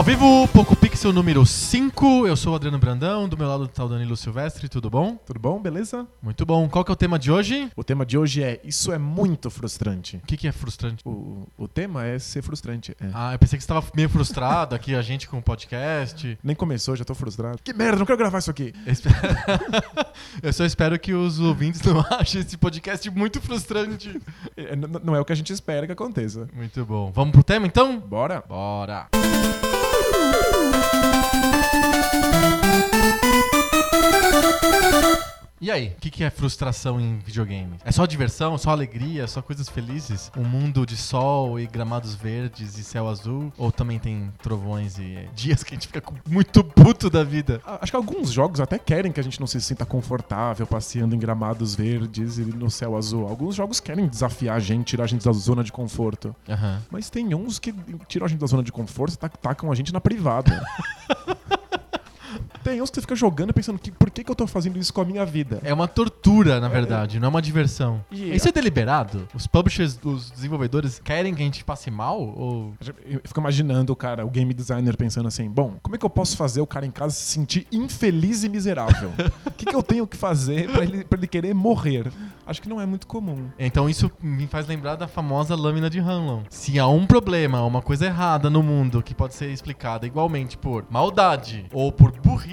Ao vivo, Poco Pixel número 5. Eu sou o Adriano Brandão, do meu lado tá o Danilo Silvestre, tudo bom? Tudo bom? Beleza? Muito bom. Qual que é o tema de hoje? O tema de hoje é Isso é muito frustrante. O que, que é frustrante? O, o tema é ser frustrante. é. Ah, eu pensei que você estava meio frustrado aqui, a gente com o podcast. Nem começou, já tô frustrado. Que merda, não quero gravar isso aqui. Eu espe- Eu só espero que os ouvintes não achem esse podcast muito frustrante. É, n- n- não é o que a gente espera que aconteça. Muito bom. Vamos pro tema então? Bora? Bora! you E aí, o que, que é frustração em videogame? É só diversão, só alegria, só coisas felizes? Um mundo de sol e gramados verdes e céu azul? Ou também tem trovões e dias que a gente fica muito puto da vida? Ah, Acho que alguns jogos até querem que a gente não se sinta confortável passeando em gramados verdes e no céu azul. Alguns jogos querem desafiar a gente, tirar a gente da zona de conforto. Aham. Mas tem uns que tiram a gente da zona de conforto e tac- tacam a gente na privada. tem uns que você fica jogando pensando que, por que, que eu tô fazendo isso com a minha vida? É uma tortura, na verdade, não é uma diversão. E- Isso é deliberado? Os publishers, os desenvolvedores querem que a gente passe mal? Ou Eu fico imaginando o cara, o game designer, pensando assim: bom, como é que eu posso fazer o cara em casa se sentir infeliz e miserável? O que, que eu tenho que fazer pra ele, pra ele querer morrer? Acho que não é muito comum. Então isso me faz lembrar da famosa lâmina de Hanlon. Se há um problema, uma coisa errada no mundo que pode ser explicada igualmente por maldade ou por burrice,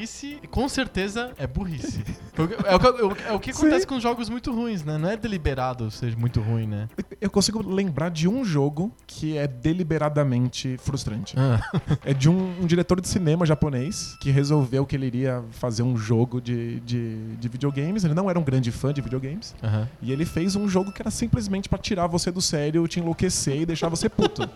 com certeza é burrice. é, o, que- é o que acontece Sim. com jogos muito ruins, né? Não é deliberado ser muito ruim, né? Eu consigo lembrar de um jogo que é deliberadamente frustrante. Ah, É de um, um diretor de cinema japonês que resolveu que ele iria fazer um jogo de, de, de videogames. Ele não era um grande fã de videogames. E ele fez um jogo que era simplesmente pra tirar você do sério, te enlouquecer e deixar você puto.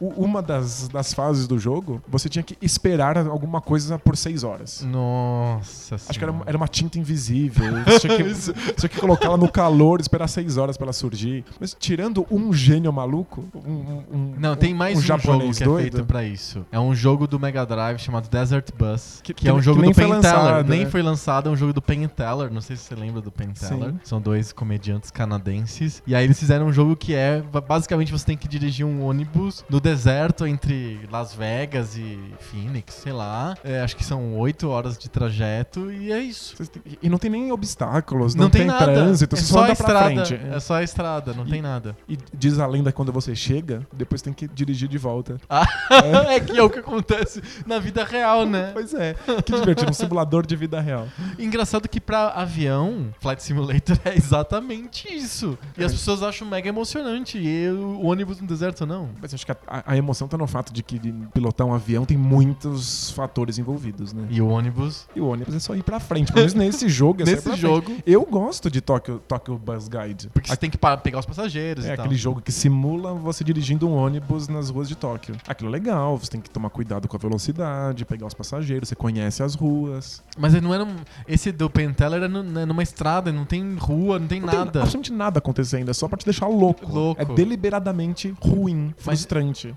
Uma das, das fases do jogo, você tinha que esperar alguma coisa por seis horas. Nossa Acho que era, Senhora. era uma tinta invisível. Você tinha que, você tinha que colocar ela no calor, esperar seis horas pra ela surgir. Mas tirando um gênio maluco, um, um- Não, tem mais um um, jogo japonês que é doido. feito pra isso. É um jogo do Mega Drive chamado Desert Bus, que, Que- é um que- jogo que nem do foi Penn Teller. lançado, Nem né? foi lançado, é um jogo do Penn Teller. Não sei se você lembra do Penn Sim. Teller. São dois comediantes canadenses. E aí eles fizeram um jogo que é, basicamente, você tem que dirigir um ônibus no deserto entre Las Vegas e Phoenix, sei lá. É, acho que são oito horas de trajeto e é isso. E não tem nem obstáculos, Não, não, tem, nada. trânsito, é você só só anda estrada. frente. É só a estrada, não E- tem nada. E diz a lenda que quando você chega, depois tem que dirigir de volta. é que é o que acontece na vida real, né? Pois é, que divertido, um simulador de vida real. Engraçado que pra avião, Flight Simulator é exatamente isso. E as pessoas acham mega emocionante. E o ônibus no deserto não. Mas acho que a, a- a emoção tá no fato de que de pilotar um avião tem muitos fatores envolvidos, né? E o ônibus, E o ônibus é só ir pra frente. Pelo menos nesse jogo é nesse jogo, frente. Eu gosto de Tokyo, Tokyo Bus Guide. porque você tem que pegar os passageiros É aquele jogo que simula você dirigindo um ônibus nas ruas de Tóquio. Aquilo é legal, você tem que tomar cuidado com a velocidade, pegar os passageiros, você conhece as ruas. Mas não era. um- Esse do Penn Teller é nu- é numa estrada, não tem rua, não tem Não tem nada. absolutamente nada acontecendo, é só pra te deixar louco. Louco. É deliberadamente ruim, Mas-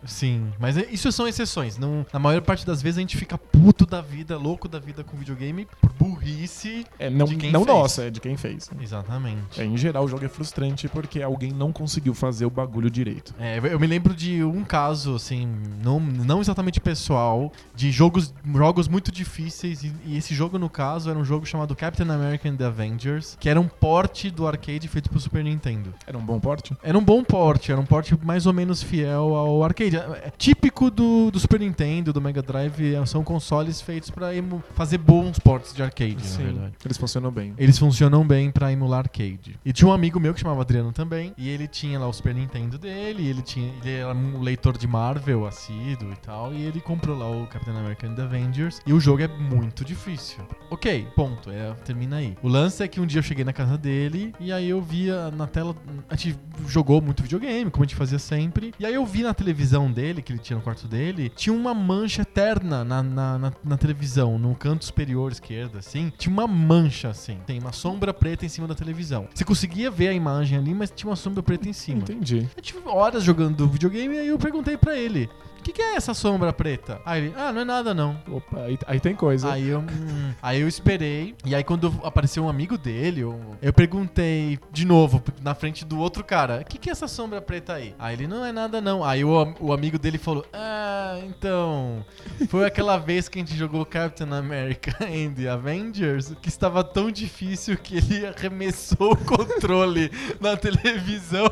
Sim, mas é- isso são exceções. Não, na maior parte das vezes a gente fica puto da vida, louco da vida com videogame por burrice. É, não De quem não fez. nossa, é de quem fez. Exatamente. É, em geral, o jogo é frustrante porque alguém não conseguiu fazer o bagulho direito. É, eu me lembro de um caso, assim, não, não exatamente pessoal, de jogos, jogos muito difíceis. E, e esse jogo, no caso, era um jogo chamado Captain America and the Avengers, que era um porte do arcade feito pro Super Nintendo. Era um bom porte? Era um bom porte, era um porte mais ou menos fiel ao arcade. É é típico do, do Super Nintendo, do Mega Drive, é, são consoles feitos pra emu- fazer bons portes de arcade, na verdade. Eles funcionam bem. Eles funcionam bem pra emular arcade. E tinha um amigo meu que chamava Adriano também, e ele tinha lá o Super Nintendo dele, ele tinha, ele era um leitor de Marvel assíduo e tal, e ele comprou lá o Captain America and the Avengers, e o jogo é muito difícil. OK, ponto, é, termina aí. O lance é que um dia eu cheguei na casa dele e aí eu via na tela, a gente jogou muito videogame, como a gente fazia sempre, e aí eu vi na televisão dele, que ele tinha no quarto dele, tinha uma mancha eterna na, na, na, na televisão, no canto superior esquerdo, assim, tinha uma mancha, assim, tem uma sombra preta em cima da televisão. Você conseguia ver a imagem ali, mas tinha uma sombra preta em cima. Entendi. Eu tive horas jogando videogame e aí eu perguntei pra ele. O que, que é essa sombra preta? Aí ele, ah, não é nada não. Opa, aí, aí tem coisa. Aí eu, hum, aí eu esperei. E aí, quando apareceu um amigo dele, eu, eu perguntei de novo, na frente do outro cara: O que, que é essa sombra preta aí? Aí ele: Não é nada, não. Aí o, o amigo dele falou: Ah, então. Foi aquela vez que a gente jogou Captain America and the Avengers que estava tão difícil que ele arremessou o controle na televisão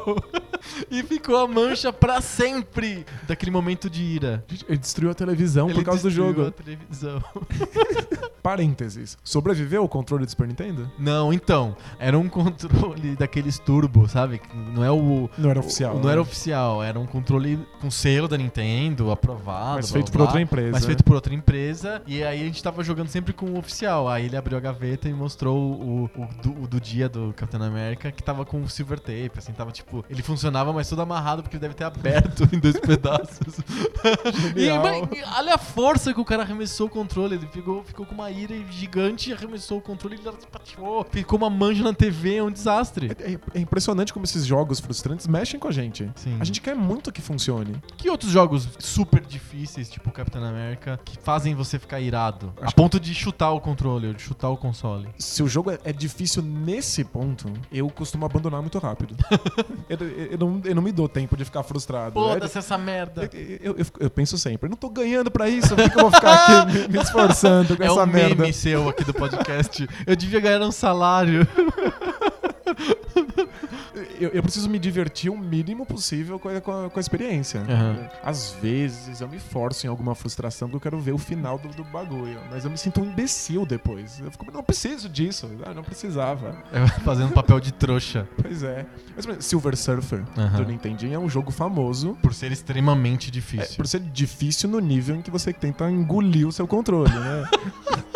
e ficou a mancha pra sempre daquele momento de ira. Ele destruiu a televisão Ele por causa do destruiu jogo. a televisão. Parênteses. Sobreviveu o controle do Super Nintendo? Não, então, era um controle daqueles turbo, sabe? Não é o. Não era o- oficial. Não né? era oficial, era um controle com selo da Nintendo, aprovado. Mas feito blá, por outra empresa. Mas feito por outra empresa. E aí a gente tava jogando sempre com o oficial. Aí ele abriu a gaveta e mostrou o, o do, o do dia do Capitão América que tava com silver tape, assim, tava tipo. Ele funcionava, mas todo amarrado porque ele deve ter aberto em dois pedaços. E, mas, olha a força que o cara arremessou o controle. Ele ficou, ficou com uma ira gigante e arremessou o controle e ele espatifou. Ficou uma manja na TV, é um desastre. É, é- é impressionante como esses jogos frustrantes mexem com a gente. Sim. A gente quer muito que funcione. Que outros jogos super difíceis, tipo Capitão América, que fazem você ficar irado? Acho a ponto de chutar o controle, ou de chutar o console. Se o jogo é, é difícil nesse ponto, eu costumo abandonar muito rápido. eu, eu- eu não, eu não me dou tempo de ficar frustrado. Foda-se essa merda. Eu, eu- eu- eu penso sempre, não tô ganhando pra isso, por que, eu vou ficar aqui me, me esforçando com É essa um merda? meme seu aqui do podcast. Eu devia ganhar um salário. Eu, eu preciso me divertir o mínimo possível com a, com a- com a experiência. Aham. Às vezes eu me forço em alguma frustração porque eu quero ver o final do, do bagulho. Mas eu me sinto um imbecil depois. Eu fico, não preciso disso. Ah, não precisava. É, Fazendo papel de trouxa. Pois é. Mas Silver Surfer Aham. do Nintendinho é um jogo famoso. Por ser extremamente É, difícil. por ser difícil no nível em que você tenta engolir o seu controle, né?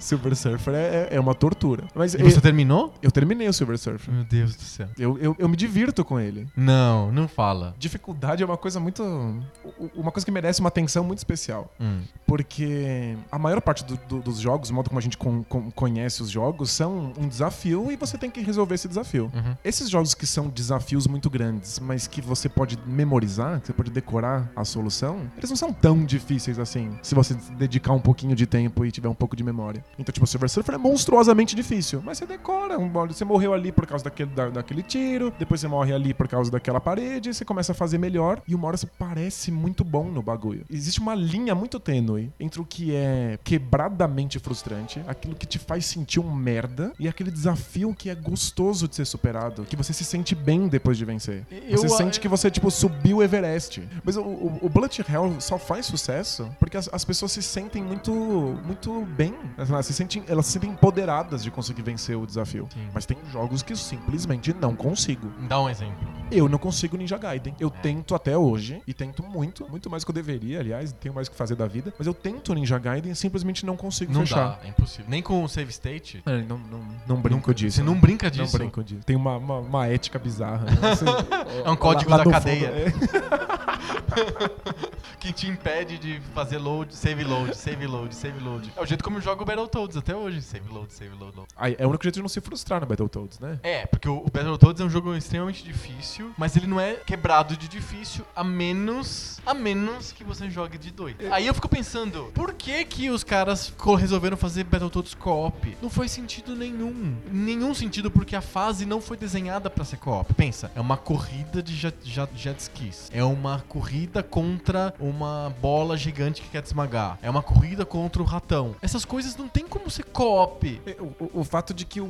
Silver Surfer é, é- é uma tortura. Mas E você eu, terminou? eu terminei o Silver Surfer. Meu Deus do céu. Eu, eu, eu me divirto com ele. Não, não fala. Dificuldade é uma coisa muito. Uma coisa que merece uma atenção muito especial. Hum. Porque a maior parte do- do- dos jogos, o modo como a gente con- con- conhece os jogos, são um desafio e você tem que resolver esse desafio. Uhum. Esses jogos que são desafios muito grandes, mas que você pode memorizar, que você pode decorar a solução, eles não são tão difíceis assim, se você dedicar um pouquinho de tempo e tiver um pouco de memória. Então, tipo, o Silver Surfer é monstruosamente difícil, mas você decora. Você morreu ali por causa daquele, da- daquele tiro, depois você morre ali por causa daquela parede, você começa a fazer melhor, e uma hora você parece muito bom no bagulho. Existe uma linha muito tênue entre o que é quebradamente frustrante, aquilo que te faz sentir um merda, e aquele desafio que é gostoso de ser superado, que você se sente bem depois de vencer. Eu- você sente que você, tipo, subiu o Everest. Mas o, o, o Bullet Hell só faz sucesso porque as, as pessoas se sentem muito, muito bem. Elas se sentem, elas se sentem empoderadas de conseguir vencer o desafio. Sim. Mas tem jogos que eu simplesmente não consigo. Dá um exemplo. Eu não consigo Ninja Gaiden. Eu tento até hoje, e tento muito, muito mais do que eu deveria, aliás, tenho mais o que fazer da vida. Mas eu tento Ninja Gaiden e simplesmente não consigo Não fechar. dá, é impossível. Nem com o save state. É, não, não, não brinco Nunca- disso. Você não brinca Não disso. brinco disso. Tem uma, uma, uma ética bizarra. né? Você- É um código lá da no cadeia. fundo, é. que te impede de fazer load, save load, save load, save load. É o jeito como eu jogo Battletoads até hoje. Save load, save load, load. Aí, é o único jeito de não se frustrar no Battletoads, né? É, porque o o Battletoads é um jogo extremamente difícil, mas ele não é quebrado de difícil, a menos a menos que você jogue de dois. Aí eu fico pensando, por que que os caras resolveram fazer Battletoads co-op? Não faz sentido nenhum. Nenhum sentido porque a fase não foi desenhada pra ser co-op. Pensa, é uma corrida de jet, jet, jet skis. É uma corrida contra uma bola gigante que quer te esmagar. É uma corrida contra o ratão. Essas coisas não tem como ser co-op. É, O, o- o fato de que um-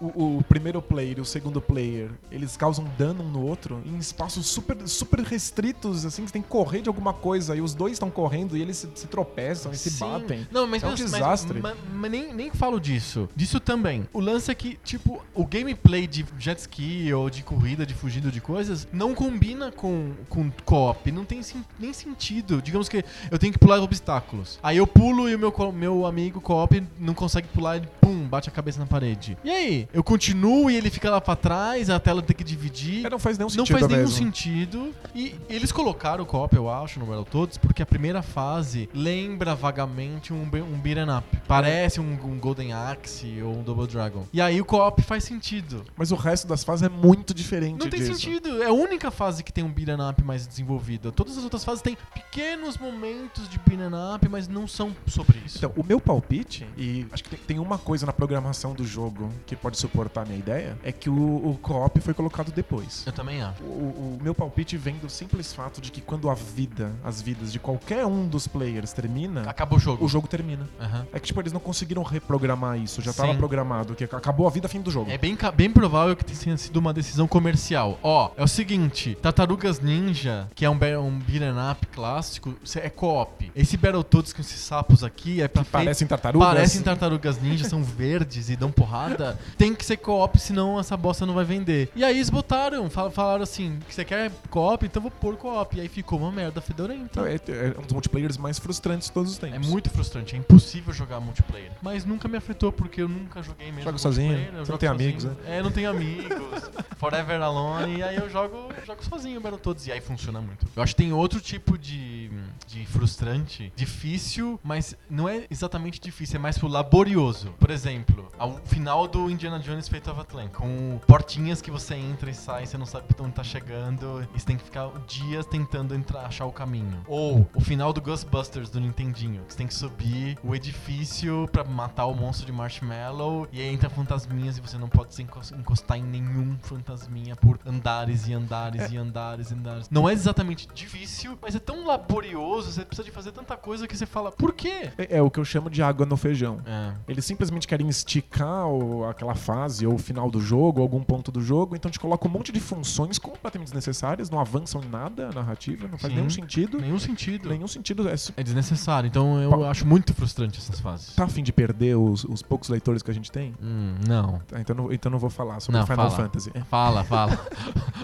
um- o, o primeiro player e o segundo player eles causam dano um no outro em espaços super, super restritos, assim, que você tem que correr de alguma coisa e os dois estão correndo e eles se, se tropeçam e se batem. Não, mas, É um mas- desastre. Mas, mas nem, nem falo disso. Disso também. O lance é que, tipo, o gameplay de jet ski ou de corrida, de fugindo de coisas, não combina com, com co-op. Não tem sim- nem sentido. Digamos que eu tenho que pular obstáculos. Aí eu pulo e o meu, meu amigo co-op não consegue pular e pum, bate a cabeça na parede. E aí? Eu continuo e ele fica lá pra trás, a tela tem que dividir. É, não faz nenhum Não sentido faz nenhum mesmo. sentido. E eles colocaram o co-op, eu acho, no Battletoads, porque a primeira fase lembra vagamente um, um beat'em up. Parece um, um Golden Axe ou um Double Dragon. E aí o co-op faz sentido. Mas o resto das fases é muito diferente Não tem disso. sentido. É a única fase que tem um beat'em up mais desenvolvido. Dúvida. Todas as outras fases têm pequenos momentos de beat'em up, mas não são sobre isso. Então, o meu palpite, e acho que tem, uma coisa na programação do jogo que pode suportar a minha ideia, é que o, o co-op foi colocado depois. eu também acho. O, o meu palpite vem do simples fato de que quando a vida, as vidas de qualquer um dos players termina, Acabou o jogo. o jogo termina. Aham. É que, tipo, eles não conseguiram reprogramar isso. Já tava Sim. programado, que acabou a vida, fim do jogo. É bem, bem provável que tenha sido uma decisão comercial. Ó, é o seguinte: Tartarugas Ninja, que é um, um beat'em up clássico, é co-op. Esse Battletoads com esses sapos aqui é fe- parecem tartarugas. Parecem tartarugas ninja, são verdes e dão porrada. Tem que ser co-op, senão essa bosta não vai vender. E aí eles botaram, fal- falaram assim: que você quer co-op? Então vou pôr co-op. E aí ficou uma merda fedorenta. Então, é, é um dos multiplayers mais frustrantes de todos os É tempos. muito frustrante, é impossível jogar multiplayer. Mas nunca me afetou porque eu nunca joguei mesmo. Joga sozinho? eu não jogo tem amigos, né? É, não tenho amigos. Forever Alone. E aí eu jogo, jogo sozinho Battletoads. E aí funciona muito. Eu acho que tem outro tipo de, de frustrante, difícil, mas não é exatamente difícil, é mais pro laborioso. Por exemplo, ao final do Indiana Jones Fate of Atlantis, com portinhas que você entra e sai, você não sabe onde tá chegando, e você tem que ficar dias tentando entrar, achar o caminho. Ou o final do Ghostbusters do Nintendinho, que você tem que subir o edifício pra matar o monstro de Marshmallow, e aí entra fantasminhas e você não pode se encos- encostar em nenhum fantasminha por andares e andares e andares e andares. Não é exatamente difícil, mas é tão laborioso, você precisa de fazer tanta coisa que você fala, por quê? É, é o que eu chamo de água no feijão. É. Eles simplesmente querem esticar o- aquela fase, ou o final do jogo, ou algum ponto do jogo, então te coloca um monte de funções completamente desnecessárias, não avançam em nada a narrativa, não faz Sim. nenhum sentido. Nenhum sentido. Nenhum sentido. É, É desnecessário, então eu Pa- acho muito frustrante essas fases. tá a fim de perder os, os poucos leitores que a gente tem? Hum, não. Tá, então, não, então não vou falar sobre Não, Final fala. Fantasy. Fala, fala.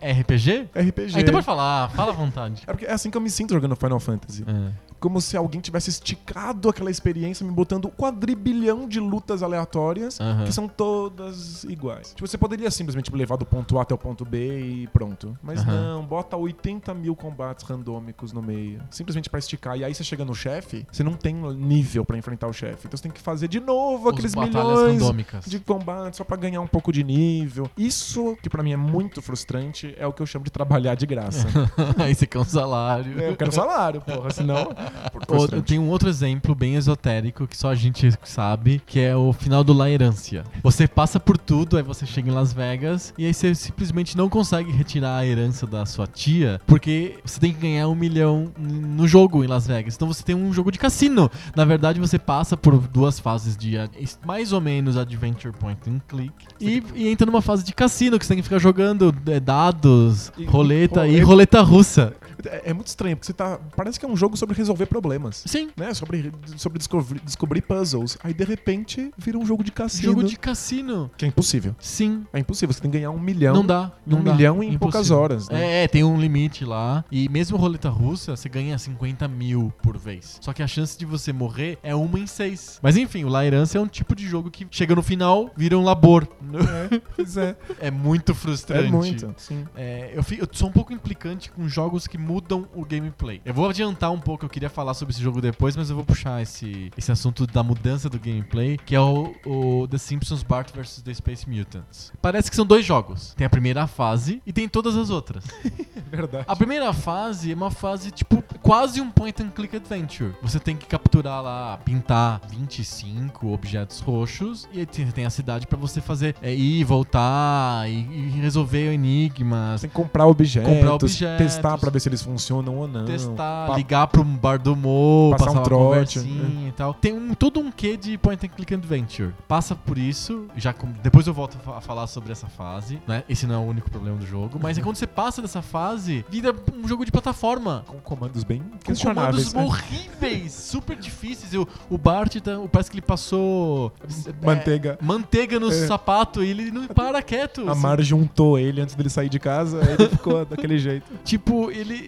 É RPG? RPG. Ah, então pode falar, fala à vontade. É porque é assim que eu me sinto jogando Final Fantasy. É. Como se alguém tivesse esticado aquela experiência, me botando um quadrilhão de lutas aleatórias Aham. que são todas iguais. Tipo, você poderia simplesmente levar do ponto A até o ponto B e pronto. Mas Aham. não, bota 80 mil combates randômicos no meio. Simplesmente pra esticar. E aí você chega no chefe, você não tem nível pra enfrentar o chefe. Então você tem que fazer de novo Os aqueles milhões randômicas. de combate só pra ganhar um pouco de nível. Isso, que pra mim é muito frustrante, é o que eu chamo de trabalhar de graça. Aí você quer um salário. É, eu quero salário, porra, senão. por- Ou- frustrante. Tem um outro exemplo bem esotérico que só a gente sabe, que é o final do La Herância. Você passa por tudo, aí você chega em Las Vegas e aí você simplesmente não consegue retirar a herança da sua tia, porque você tem que ganhar um milhão no jogo em Las Vegas. Então você tem um jogo de cassino. Na verdade, você passa por duas fases de mais ou menos Adventure Point and Click e, e entra numa fase de cassino que você tem que ficar jogando é, dados, E- roleta e roleta. Russa. É, é muito estranho, porque você tá. Parece que é um jogo sobre resolver problemas. Sim. Né? Sobre, sobre descobrir, descobrir puzzles. Aí de repente vira um jogo de cassino. Jogo de cassino. Que é impossível. Sim. É impossível. Você tem que ganhar um milhão. não dá. Não um dá. milhão em Impossível. poucas horas. Né? É, é, tem um limite lá. E mesmo roleta russa, você ganha 50 mil por vez. Só que a chance de você morrer é uma em seis. Mas enfim, o La Herança é um tipo de jogo que chega no final, vira um labor. É, pois é. É muito frustrante. É muito. Sim. É, eu, fi- eu sou um pouco implicante com jogos que mudam o gameplay. Eu vou adiantar um pouco, eu queria falar sobre esse jogo depois, mas eu vou puxar esse, esse assunto da mudança do gameplay, que é o, o The Simpsons Bart vs. The Space Mutants. Parece que são dois jogos. Tem a primeira fase e tem todas as outras. Verdade. A primeira fase é uma fase, tipo, quase um point and click adventure. Você tem que capturar lá, pintar 25 objetos roxos e aí tem a cidade pra você fazer é, ir, voltar e, e resolver enigmas. Tem que comprar objetos, Comprar objetos. testar pra ver se eles funcionam ou não. testar, pa- ligar pro bar do Mo, Passar passar, um trote, conversinha e tal. Tem um, todo um quê de point and click adventure. Passa por isso, já com- depois eu volto a fa- a falar sobre essa fase, né? Esse não é o único problema do jogo, mas é quando você passa dessa fase, vira um jogo de plataforma. Com comandos bem Com questionáveis. comandos né? horríveis, super difíceis. O, o Bart, tá, parece que ele passou é, Manteiga. manteiga no É. sapato e ele não para quieto. A assim. Marge untou ele antes dele sair de casa, ele ficou daquele jeito. Tipo, ele,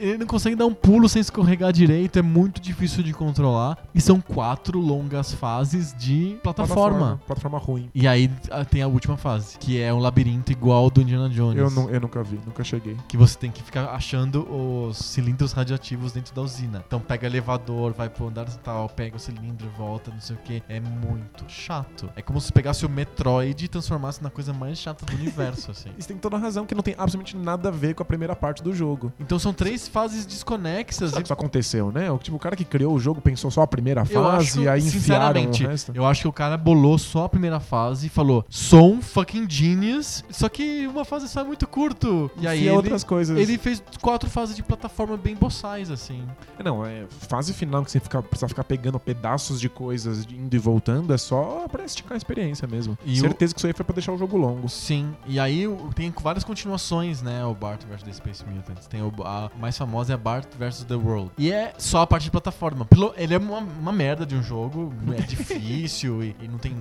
ele não consegue dar um pulo sem escorregar direito, é muito difícil de controlar. E são quatro longas fases de plataforma. Plataforma ruim. E aí tem a última fase, que é um labirinto igual ao do Indiana Jones. Eu, não, eu nunca vi, nunca cheguei. Que você tem que ficar achando os cilindros radioativos dentro da usina. Então pega elevador, vai pro andar tal, pega o cilindro, volta, não sei o que. É muito chato. É como se pegasse o Metroid e transformasse na coisa mais chata do universo, assim. Isso tem toda a razão, que não tem absolutamente nada a ver com a primeira parte do jogo. Então são três fases desconexas. Será que e- isso aconteceu, né? O, tipo, o cara que criou o jogo pensou só a primeira Eu fase acho, e aí enfiaram o sinceramente, resto. eu acho que o cara bolou só a primeira fase e falou: sou um fucking genius, só que uma fase só é muito curto. E aí ele, outras coisas. ele fez quatro fases de plataforma bem boçais, assim. Não, é fase final que você fica, precisa ficar pegando pedaços de coisas indo e voltando, é só pra esticar a experiência mesmo. E Certeza que isso aí foi pra deixar o jogo longo. Sim, e aí o- tem várias continuações, né? O Bart vs The Space Mutants. Tem o, a mais famosa é Bart vs The World. E é só a parte de plataforma. Ele é uma, uma merda de um jogo, é difícil e, e não tem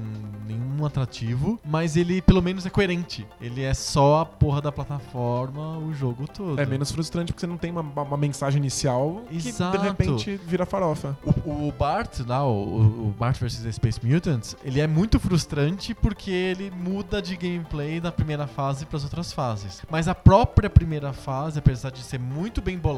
nenhum atrativo, mas ele pelo menos é coerente. Ele é só a porra da plataforma o jogo todo. É menos frustrante porque você não tem uma, uma mensagem inicial Exato. que de repente vira farofa. O, o Bart, lá, o, o Bart vs The Space Mutants, ele é muito frustrante porque ele muda de gameplay da primeira fase para as outras fases. Mas a própria primeira fase, apesar de ser muito bem bolada,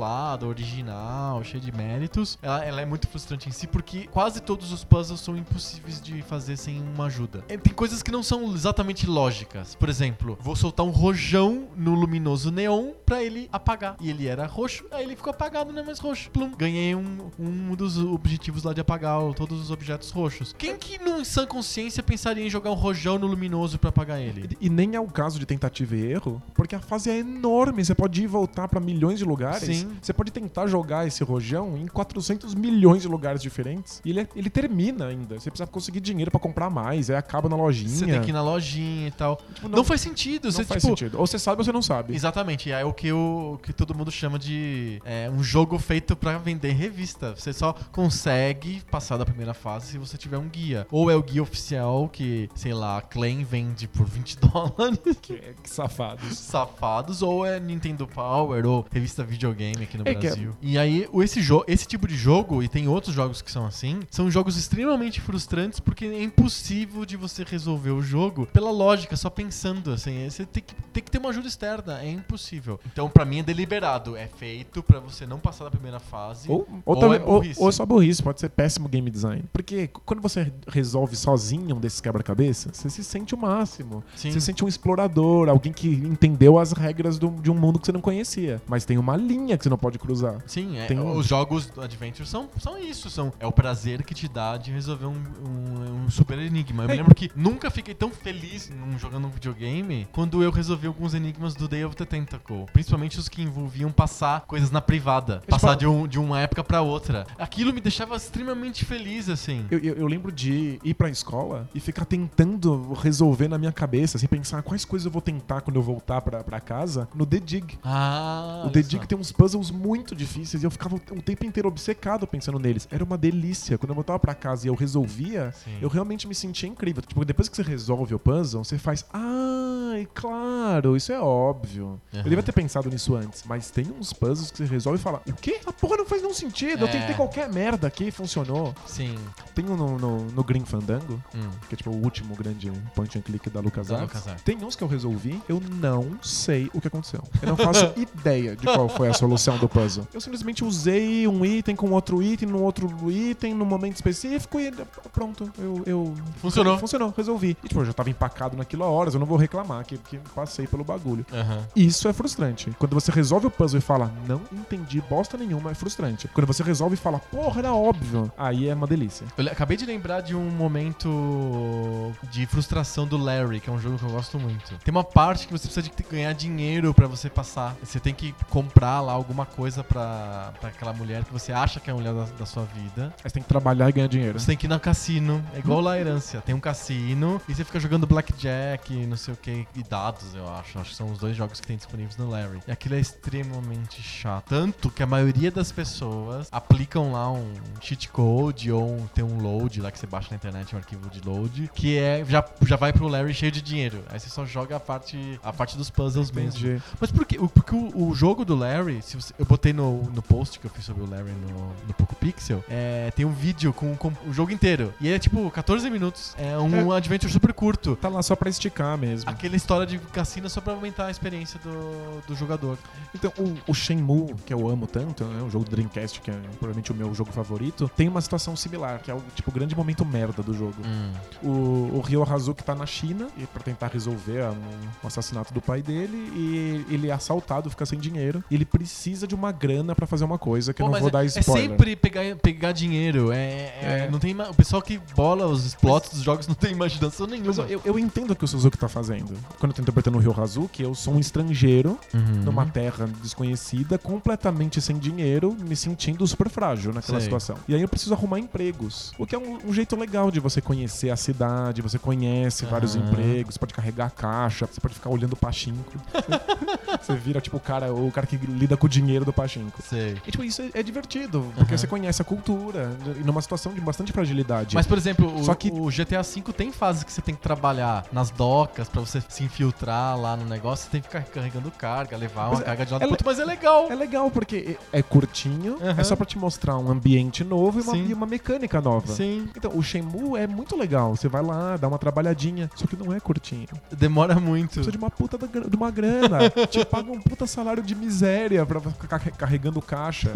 original, cheia de méritos, ela, ela é muito frustrante em si porque quase todos os puzzles são impossíveis de fazer sem uma ajuda. E tem coisas que não são exatamente lógicas. Por exemplo, vou soltar um rojão no luminoso neon pra ele apagar. E ele era roxo, aí ele ficou apagado, não é mais roxo. Plum. Ganhei um, um dos objetivos lá de apagar todos os objetos roxos. Quem que, no sã consciência, pensaria em jogar um rojão no luminoso pra apagar ele? E nem é o caso de tentativa e erro, porque a fase é enorme. Você pode ir e voltar pra milhões de lugares. Sim. Você pode tentar jogar esse rojão em 400 milhões de lugares diferentes. E ele, é- ele termina ainda. Você precisa conseguir dinheiro pra comprar mais. Aí acaba na lojinha. Você tem que ir na lojinha e tal. Tipo, Não, faz sentido. não você, faz tipo, sentido. Ou você sabe ou você não sabe. Exatamente, e é o que, o, que todo mundo chama de é, um jogo feito pra vender revista. Você só consegue passar da primeira fase se você tiver um guia. Ou é o guia oficial que, sei lá, a Claim vende por 20 dólares, Que, que safados. safados, ou é Nintendo Power, ou revista videogame aqui no É que é- Brasil. E aí, esse, esse tipo de jogo, e tem outros jogos que são assim, são jogos extremamente frustrantes porque é impossível de você resolver o jogo pela lógica, só pensando, assim. Você tem que, tem que ter uma ajuda externa, é impossível. Então, pra mim, é deliberado. É feito pra você não passar da primeira fase. Ou, ou, Ou talvez- é ou- burrice. ou é só burrice, pode ser péssimo game design. Porque quando você resolve sozinho um desses quebra-cabeça, você se sente o máximo. Sim. Você se sente um explorador, alguém que entendeu as regras do- de um mundo que você não conhecia. Mas tem uma linha que você não pode cruzar. Sim, é, um- os jogos do Adventure são, são isso. São, é o prazer que te dá de resolver um, um- um super enigma. Eu me É. lembro que nunca fiquei tão feliz num, jogando um videogame quando eu resolvi alguns enigmas do Day of the Tentacle. Principalmente os que envolviam passar coisas na privada. Passar de, um, de uma época pra outra. Aquilo me deixava extremamente feliz, assim. Eu, eu- eu lembro de ir pra escola e ficar tentando resolver na minha cabeça, assim, pensar quais coisas eu vou tentar quando eu voltar pra, pra casa no The Dig. Ah, o The Dig tem uns puzzles muito difíceis e eu ficava o tempo inteiro obcecado pensando neles. Era uma delícia. Quando eu voltava pra casa e eu resolvia, Sim. eu realmente me sentia incrível. Tipo, depois que você resolve o puzzle, você faz. Ai, claro, isso é óbvio. Aham. Eu devia ter pensado nisso antes, mas tem uns puzzles que você resolve e fala: O quê? Essa porra não faz nenhum sentido. Eu É. tentei qualquer merda aqui funcionou. Sim. Tem um no, no, no Green Fandango, Hum. que é tipo o último grande point and click da LucasArts. Da LucasArts. Tem uns que eu resolvi, eu não sei o que aconteceu. Eu não faço ideia de qual foi a solução do puzzle. Eu simplesmente usei um item com outro item, num outro item, num momento específico e pronto. Eu. eu Funcionou. Funcionou, resolvi. E tipo, eu já tava empacado naquilo há horas, eu não vou reclamar que, que passei pelo bagulho. Aham. Isso é frustrante. Quando você resolve o puzzle e fala, não entendi bosta nenhuma, é frustrante. Quando você resolve e fala, porra, era óbvio, aí é uma delícia. Eu acabei de lembrar de um momento de frustração do Larry, que é um jogo que eu gosto muito. Tem uma parte que você precisa de ganhar dinheiro pra você passar. Você tem que comprar lá alguma coisa pra, pra aquela mulher que você acha que é a mulher da, da sua vida. Aí você tem que trabalhar e ganhar dinheiro. Você tem que ir no cassino. É igual lá a herância. Tem um cassino e você fica jogando blackjack, não sei o que, e dados, eu acho. Acho que são os dois jogos que tem disponíveis no Larry. E aquilo é extremamente chato. Tanto que a maioria das pessoas aplicam lá um cheat code ou um- tem um load lá que você baixa na internet, um arquivo de load, que é já, já vai pro Larry cheio de dinheiro. Aí você só joga a parte, a parte dos puzzles mesmo. Entendi. Mas por quê? Porque o, o jogo do Larry, se você- eu botei no, no post que eu fiz sobre o Larry no, no Poco Pixel, é, tem um vídeo com, com o jogo inteiro. E é tipo 14 minutos. É um adventure super curto. Tá lá só pra esticar mesmo. Aqueles história de cassino só pra aumentar a experiência do, do jogador. Então, o, o Shenmue, que eu amo tanto, né, o jogo do Dreamcast, que é provavelmente o meu jogo favorito, tem uma situação similar, que é o tipo grande momento merda do jogo. Hum. O, o Ryo Hazuki tá na China e para tentar resolver um, um assassinato do pai dele e ele é assaltado, fica sem dinheiro. E ele precisa de uma grana para fazer uma coisa que Pô, eu não mas vou é, dar é spoiler. sempre pegar, pegar dinheiro. É, é- É. Não tem, o pessoal que bola os plots dos jogos não tem imaginação nenhuma. Mas eu, eu- entendo o que o Suzuki tá fazendo. Quando eu tô interpretando o Ryo Hazuki, eu sou um estrangeiro Uhum. numa terra desconhecida, completamente sem dinheiro, me sentindo super frágil naquela Sei. situação. E aí eu preciso arrumar empregos. O que é um, um jeito legal de você conhecer a cidade, você conhece vários Aham. empregos, você pode carregar caixa, você pode ficar olhando pachinko. você vira, tipo, o cara, o cara que lida com dinheiro do pachinko. Sei. E, tipo, isso é, é divertido, porque você conhece a cultura, e numa situação de bastante fragilidade. Mas, por exemplo, o, Só que- o GTA V tem fases que você tem que trabalhar nas docas pra você se infiltrar lá no negócio. Você tem que ficar carregando carga, levar uma Mas é- carga de lado é pro outro, mas é legal. É legal porque é é curtinho, é só pra te mostrar um ambiente novo e uma, e uma mecânica nova. Sim. Então, o Shenmue é muito legal. Você vai lá, dá uma trabalhadinha, só que não é curtinho. Demora muito. Precisa de uma puta de uma grana. te paga um puta salário de miséria pra ficar car- carregando caixa.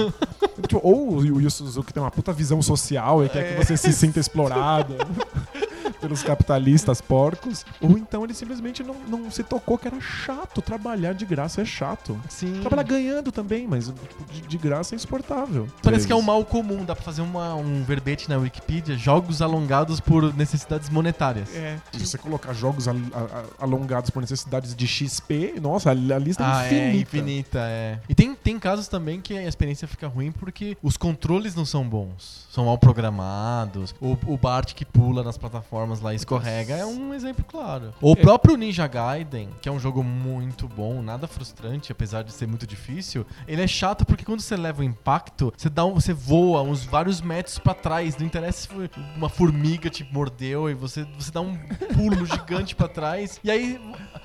Tipo, ou o Yu Suzuki tem uma puta visão social e quer que você se sinta explorado pelos capitalistas porcos. Ou então ele simplesmente não, não se tocou que era chato. Trabalhar de graça é chato. Sim. Trabalhar ganhando também, mas tipo, de, de graça é insuportável. Parece que é um mal comum. Dá pra fazer uma- um verbete na Wikipedia: jogos alongados por necessidades monetárias. É. Se você colocar jogos al- a- a- alongados por necessidades de XP, nossa, a, a lista Ah, é infinita. é infinita, é. E tem, tem casos também que a experiência fica ruim porque os controles não são bons. São mal programados. O, o Bart que pula nas plataformas lá e escorrega é um exemplo claro. Ou o É. próprio Ninja Gaiden, que é um jogo muito bom, nada frustrante, apesar de ser muito difícil, ele é chato porque quando você leva o impacto, você dá um, você voa uns vários metros pra trás. Não interessa se uma formiga te mordeu e você, você dá um pulo gigante pra trás. E aí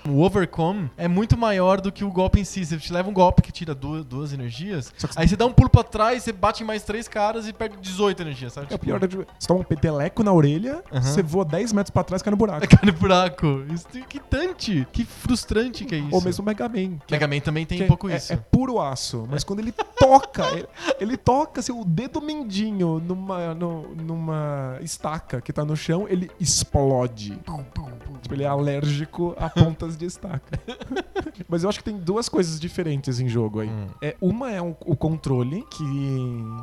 o overcome é muito maior do que o golpe em si. Você te leva um golpe que tira duas, duas energias, Só que aí você dá um pulo pra trás, você bate em mais três caras e perde 18 energias, sabe? É o pior, é de- você toma um peteleco na orelha, Aham. você voa 10 metros pra trás e cai no buraco. Cai no buraco. Isso é irritante. Que frustrante que é isso. Ou mesmo o Mega Man. que é- Mega Man também tem que um pouco é, isso. É, puro aço, mas quando ele toca, ele, ele toca seu dedo mindinho numa, no- numa estaca que tá no chão, ele explode. Tipo, ele é alérgico a pontas de estaca. mas eu acho que tem duas coisas diferentes em jogo aí. Hum. É, uma é o, o controle, que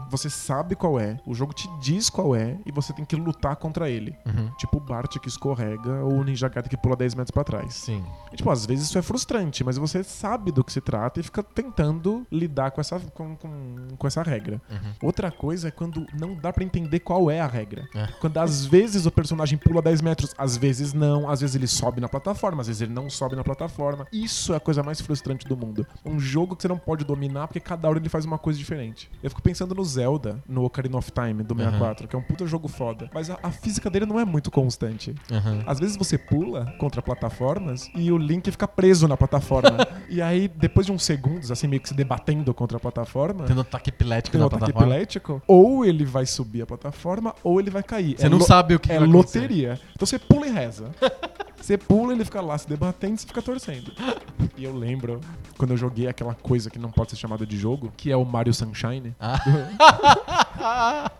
você sabe qual é, o jogo te diz qual é, e você tem que lutar contra ele. Uhum. Tipo o Bart que escorrega ou o Ninja Gaiden que pula 10 metros pra trás. Sim. E, tipo, às vezes isso é frustrante, mas você sabe do que se trata e fica tentando lidar com essa, com, com, com essa regra. Uhum. Outra coisa é quando não dá pra entender qual é a regra. É. Quando às vezes o personagem pula 10 metros, às vezes não, às vezes ele sobe na plataforma, às vezes ele não sobe na plataforma. Isso é a coisa mais frustrante do mundo. Um jogo que você não pode dominar porque cada hora ele faz uma coisa diferente. Eu fico pensando no Zelda, no Ocarina of Time do 64, que é um puta jogo foda, mas a, a física dele não é muito constante. Uhum. Às vezes você pula contra plataformas e o Link fica preso na plataforma. e aí, depois de uns segundos, assim, meio que se debatendo contra a plataforma, Tendo ataque epilético um na ataque plataforma. epilético, ou ele vai subir a plataforma, ou ele vai cair. Você É não sabe o que É loteria. Então você pula e reza. Você pula, ele fica lá se debatendo e você fica torcendo. E eu lembro quando eu joguei aquela coisa que não pode ser chamada de jogo, que é o Mario Sunshine Ah.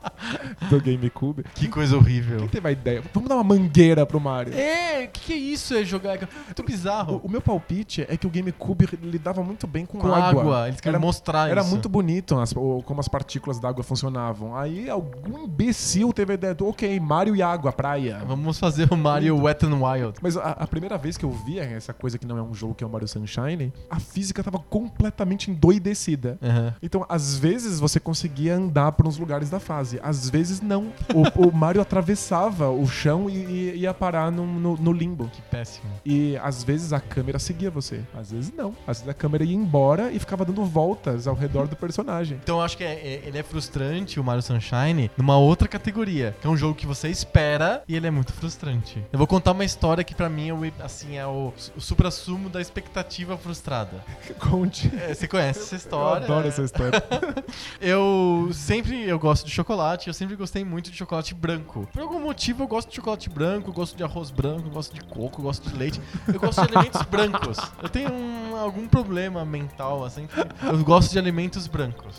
do GameCube. que coisa horrível. Quem teve a ideia? Vamos dar uma mangueira pro Mario. É, o que, que é isso? É jogar. Muito O, bizarro. o meu palpite é que o GameCube lidava muito bem com, Com água. Eles querem Era, mostrar era isso. muito bonito as- o- como as partículas d'água funcionavam. Aí algum imbecil teve a ideia do, ok, Mario e água, praia. Vamos fazer o Mario Wet n Wild. Mas a, a primeira vez que eu via essa coisa que não é um jogo, que é o Mario Sunshine, a física tava completamente endoidecida. Aham. Então, às vezes você conseguia andar por uns lugares da fase, às vezes não. O, o Mario atravessava o chão e, e ia parar no, no- no limbo. Que péssimo. E às vezes a câmera seguia você, às vezes não. Às vezes a câmera ia embora e ficava dando voltas ao redor do personagem. Então eu acho que é- é- ele é frustrante, o Mario Sunshine, numa outra categoria. Que é um jogo que você espera e ele é muito frustrante. Eu vou contar uma história que pra mim é o, assim, é o, o supra-sumo da expectativa frustrada. Conte. É, você conhece essa história? Eu adoro essa história. Eu sempre eu gosto de chocolate, eu sempre gostei muito de chocolate branco. Por algum motivo eu gosto de chocolate branco, eu gosto de arroz branco, eu gosto de coco, eu gosto de leite. Eu gosto de alimentos brancos. Eu tenho um- algum problema mental, assim, que eu gosto de alimentos brancos.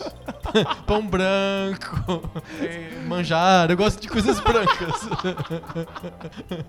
Pão branco, eh, manjar, eu gosto de coisas brancas.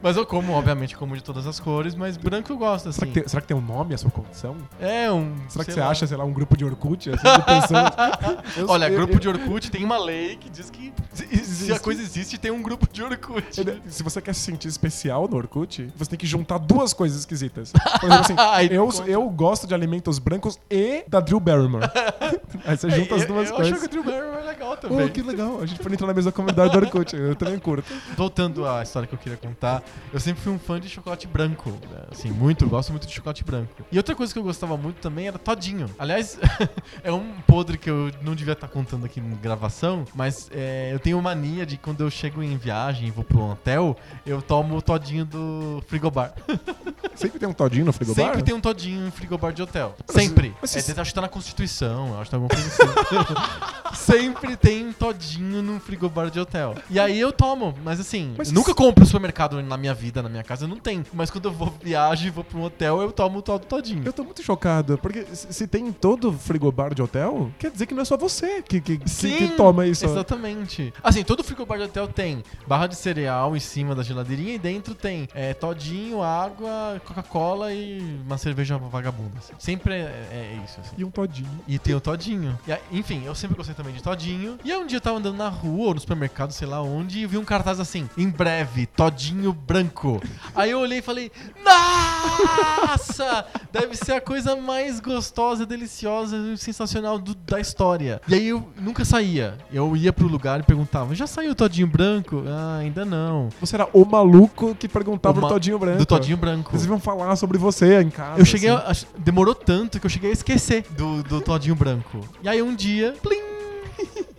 mas eu como, obviamente, como de todas as cores, mas branco eu gosto, Será assim. que, tem, será que tem um nome a sua condição? É um. Será que você lá. acha, sei lá, um grupo de Orkut? Assim? Eu- Olha, eu- grupo eu- de Orkut tem uma lei que diz que se, se a Existe. coisa existe, tem um grupo de Orkut. Se você quer se sentir especial no Orkut, você tem que juntar duas coisas esquisitas. Por exemplo, assim, eu, eu gosto de alimentos brancos e da Drew Barrymore. Aí você junta as É, eu, duas eu coisas. acho que o Drew Barrymore é legal também. Oh, que legal. A gente pode entrar na mesma comunidade do Orkut. Eu também curto. Voltando à história que eu queria contar, eu sempre fui um fã de chocolate branco. né? Assim, muito, gosto muito de chocolate branco. E outra coisa que eu gostava muito também era todinho. Aliás, é um podre que eu não devia estar contando aqui na gravação, mas é, eu tenho mania de quando eu chego em viagem e vou pro hotel, eu tomo o todinho do frigobar. Sempre tem um todinho no frigobar? Sempre tem um todinho em frigobar de hotel. Mas- Sempre. mas É, se- acho que tá na Constituição, acho que tá alguma coisa assim. Sempre tem um todinho no frigobar de hotel. E aí eu tomo, mas assim, Mas nunca compro supermercado na minha vida, na minha casa, não tem. Mas quando eu vou viagem e vou pra um hotel, eu tomo o tal do todinho. Eu tô muito chocado, porque se tem em todo frigobar de hotel, quer dizer que não é só você que, que, que- Sim, que toma isso. Exatamente. Assim, todo frigobar de hotel tem barra de cereal em cima da geladeirinha e dentro tem é, todinho, água, Coca-Cola e uma cerveja vagabunda. assim. Sempre é, é isso, assim. E um todinho. E tem o Todinho. E enfim, eu sempre gostei também de Todinho. E aí um dia eu tava andando na rua ou no supermercado, sei lá onde, e vi um cartaz assim: em breve, Todinho branco. aí eu olhei e falei: Nossa! Deve ser a coisa mais gostosa, deliciosa e sensacional do- da história. E aí eu nunca saía. Eu ia pro lugar e perguntava: Já saiu o Todinho branco? Ah, ainda não. Você era o maluco que perguntava O ma- o todinho branco. Do Todinho branco. Eles iam falar sobre você em casa. Eu cheguei, assim. a, demorou tanto que eu cheguei a esquecer do, do Todinho Branco. E aí um dia, plim,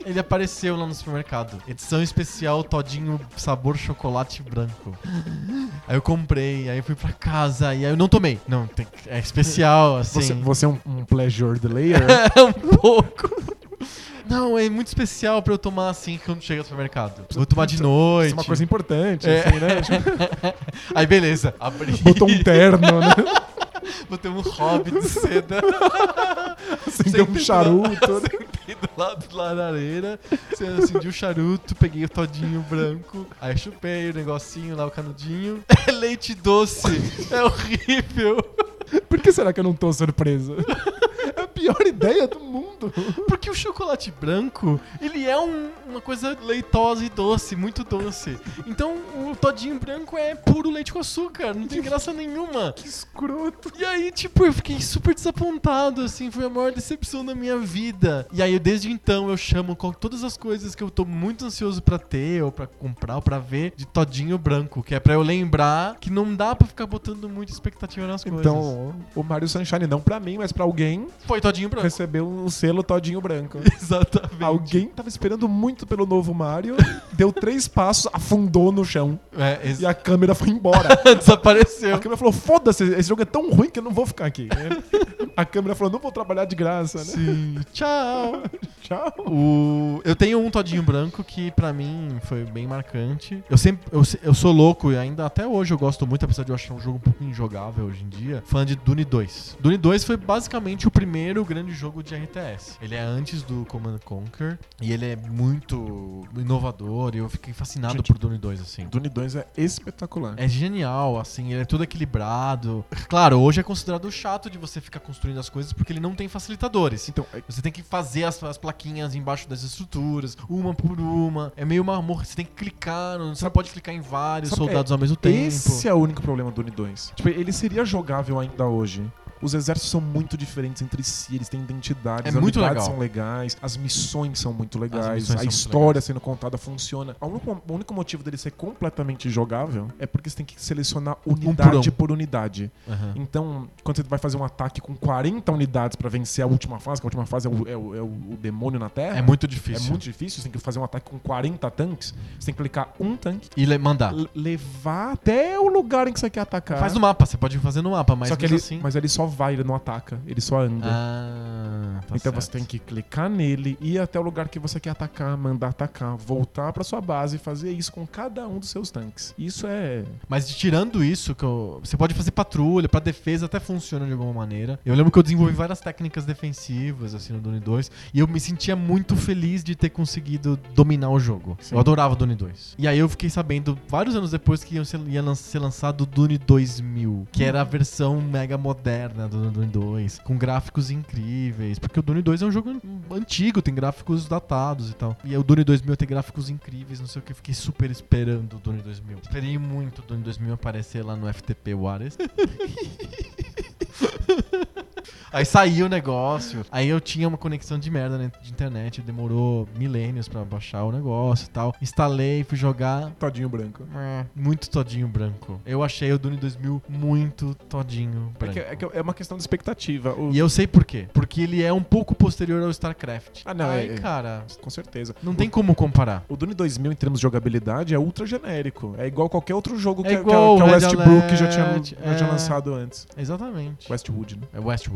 ele apareceu lá no supermercado. Edição especial Todinho sabor chocolate branco. Aí eu comprei, aí eu fui pra casa, e aí eu não tomei. Não, tem- é especial, assim. Você, você é um, um pleasure delayer? É um pouco. Não, é muito especial pra eu tomar assim quando chega no supermercado. Vou tomar de Isso noite. é uma coisa importante, É. assim, né? Aí beleza, abri. botou um terno, né? Botei um hobby de seda. Acendeu um charuto. Sentei do lado da lareira, acendi o charuto, peguei o todinho branco, aí chupei o negocinho lá, o canudinho. É leite doce, é horrível. Por que será que eu não tô surpreso? Pior ideia do mundo. Porque o chocolate branco, ele é um- uma coisa leitosa e doce, muito doce. Então o todinho branco é puro leite com açúcar, não tem graça nenhuma. Que escroto. E aí, tipo, eu fiquei super desapontado, assim, foi a maior decepção da minha vida. E aí, desde então, eu chamo todas as coisas que eu tô muito ansioso pra ter, ou pra comprar, ou pra ver, de todinho branco, que é pra eu lembrar que não dá pra ficar botando muita expectativa nas coisas. Então, o Mario Sunshine, não pra mim, mas pra alguém, foi todinho branco. recebeu um selo todinho branco. Exatamente. Alguém tava esperando muito pelo novo Mario, deu três passos, afundou no chão. É, ex- E a câmera foi embora. desapareceu. A câmera falou: foda-se, esse jogo é tão ruim que eu não vou ficar aqui. A câmera falou: não vou trabalhar de graça, né? Sim. Tchau. Tchau. O... Eu tenho um todinho branco que pra mim foi bem marcante. Eu sempre eu, eu sou louco e ainda até hoje eu gosto muito, apesar de eu achar um jogo um pouco injogável hoje em dia, fã de Dune 2. Dune 2 foi basicamente o primeiro grande jogo de RTS. Ele é antes do Command and Conquer e ele é muito inovador e eu fiquei fascinado Gente, por Dune 2 assim. Dune 2 é espetacular. É genial, assim, ele é todo equilibrado. Claro, hoje é considerado chato de você ficar construindo as coisas porque ele não tem facilitadores. Então, é- Você tem que fazer as, as plaquinhas embaixo das estruturas, uma por uma. É meio uma. Você tem que clicar, não- você não pode clicar em vários Sabe, soldados ao mesmo tempo. esse é o único problema do Dune 2. Tipo, ele seria jogável ainda hoje. Os exércitos são muito diferentes entre si, eles têm identidades, É as muito legal. são legais, as missões são muito legais, a história legais. sendo contada funciona. O único, o único motivo dele ser completamente jogável é porque você tem que selecionar unidade um. por unidade. Aham. Então, quando você vai fazer um ataque com 40 unidades pra vencer a última fase, que a última fase é o, é o- é o- demônio na Terra. É muito É difícil. muito difícil, você tem que fazer um ataque com 40 tanques, você tem que clicar um tanque, E le- mandar. levar até o lugar em que você quer atacar. Faz no mapa, você pode fazer no mapa, mas só que ele, assim. mas ele só vai, ele não ataca, ele só anda. Ah, tá então certo. você tem que clicar nele, ir até o lugar que você quer atacar, mandar atacar, voltar pra sua base e fazer isso com cada um dos seus tanques. Isso é. Mas tirando isso, que eu- você pode fazer patrulha, pra defesa até funciona de alguma maneira. Eu lembro que eu desenvolvi várias técnicas defensivas, assim, no Dune 2, e eu me sentia muito feliz de ter conseguido dominar o jogo. Sim. Eu adorava o Dune 2. E aí eu fiquei sabendo, vários anos depois, que ia ser lançado o Dune 2000, que era a versão mega moderna do Dune 2, com gráficos incríveis, porque o Dune 2 é um jogo antigo, tem gráficos datados e tal. E o Dune 2000 tem gráficos incríveis, não sei o que, fiquei super esperando o Dune 2000. Esperei muito o Dune 2000 aparecer lá no FTP Waters. Aí saiu o negócio. Aí eu tinha uma conexão de merda né, de internet. Demorou milênios pra baixar o negócio e tal. Instalei, fui jogar. Todinho branco. É, Muito todinho branco. Eu achei o Dune 2000 muito todinho É, branco. que- é que é uma questão de expectativa. O- E eu sei por quê. Porque ele é um pouco posterior ao StarCraft. Ah, não, é- é- cara, Com certeza. não tem como comparar. O Dune 2000, em termos de jogabilidade, é ultra genérico. É igual qualquer outro jogo É que, igual que, que Red Westbrook já tinha, já tinha é. lançado antes. Exatamente. Westwood, né? É Westwood.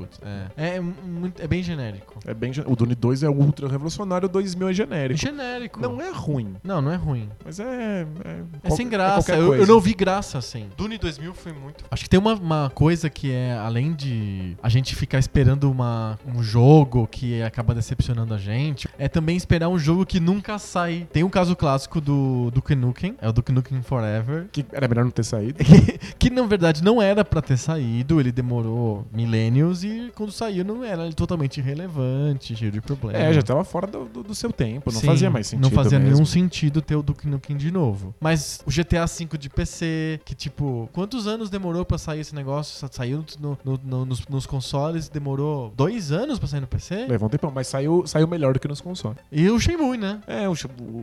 É, é, muito, é bem genérico. É bem, gen- o Dune 2 é ultra revolucionário, o 2000 é genérico. Genérico. Não é ruim, Não, não é ruim. mas é. É, É sem é graça. qualquer eu, eu não vi graça assim. Dune 2000 foi muito. Acho que tem uma, uma coisa que é, além de a gente ficar esperando uma, um jogo que acaba decepcionando a gente, é também esperar um jogo que nunca sai. Tem um caso clássico do Duke Nukem, é o Duke Nukem Forever. Que era melhor não ter saído. Que, que, na verdade não era pra ter saído, ele demorou milênios e quando saiu não era totalmente irrelevante, cheio de problemas. É, já tava fora do, do- do seu tempo, não Sim, fazia mais sentido. Não fazia mesmo. nenhum sentido ter o Duke Nukem de novo. Mas o GTA V de PC, que tipo, quantos anos demorou pra sair esse negócio? Sa- Saiu no- no- no- nos, nos consoles, demorou dois anos pra sair no PC? Levou um tempão, mas saiu, saiu melhor do que nos consoles. E o Shenmue, né? É, o,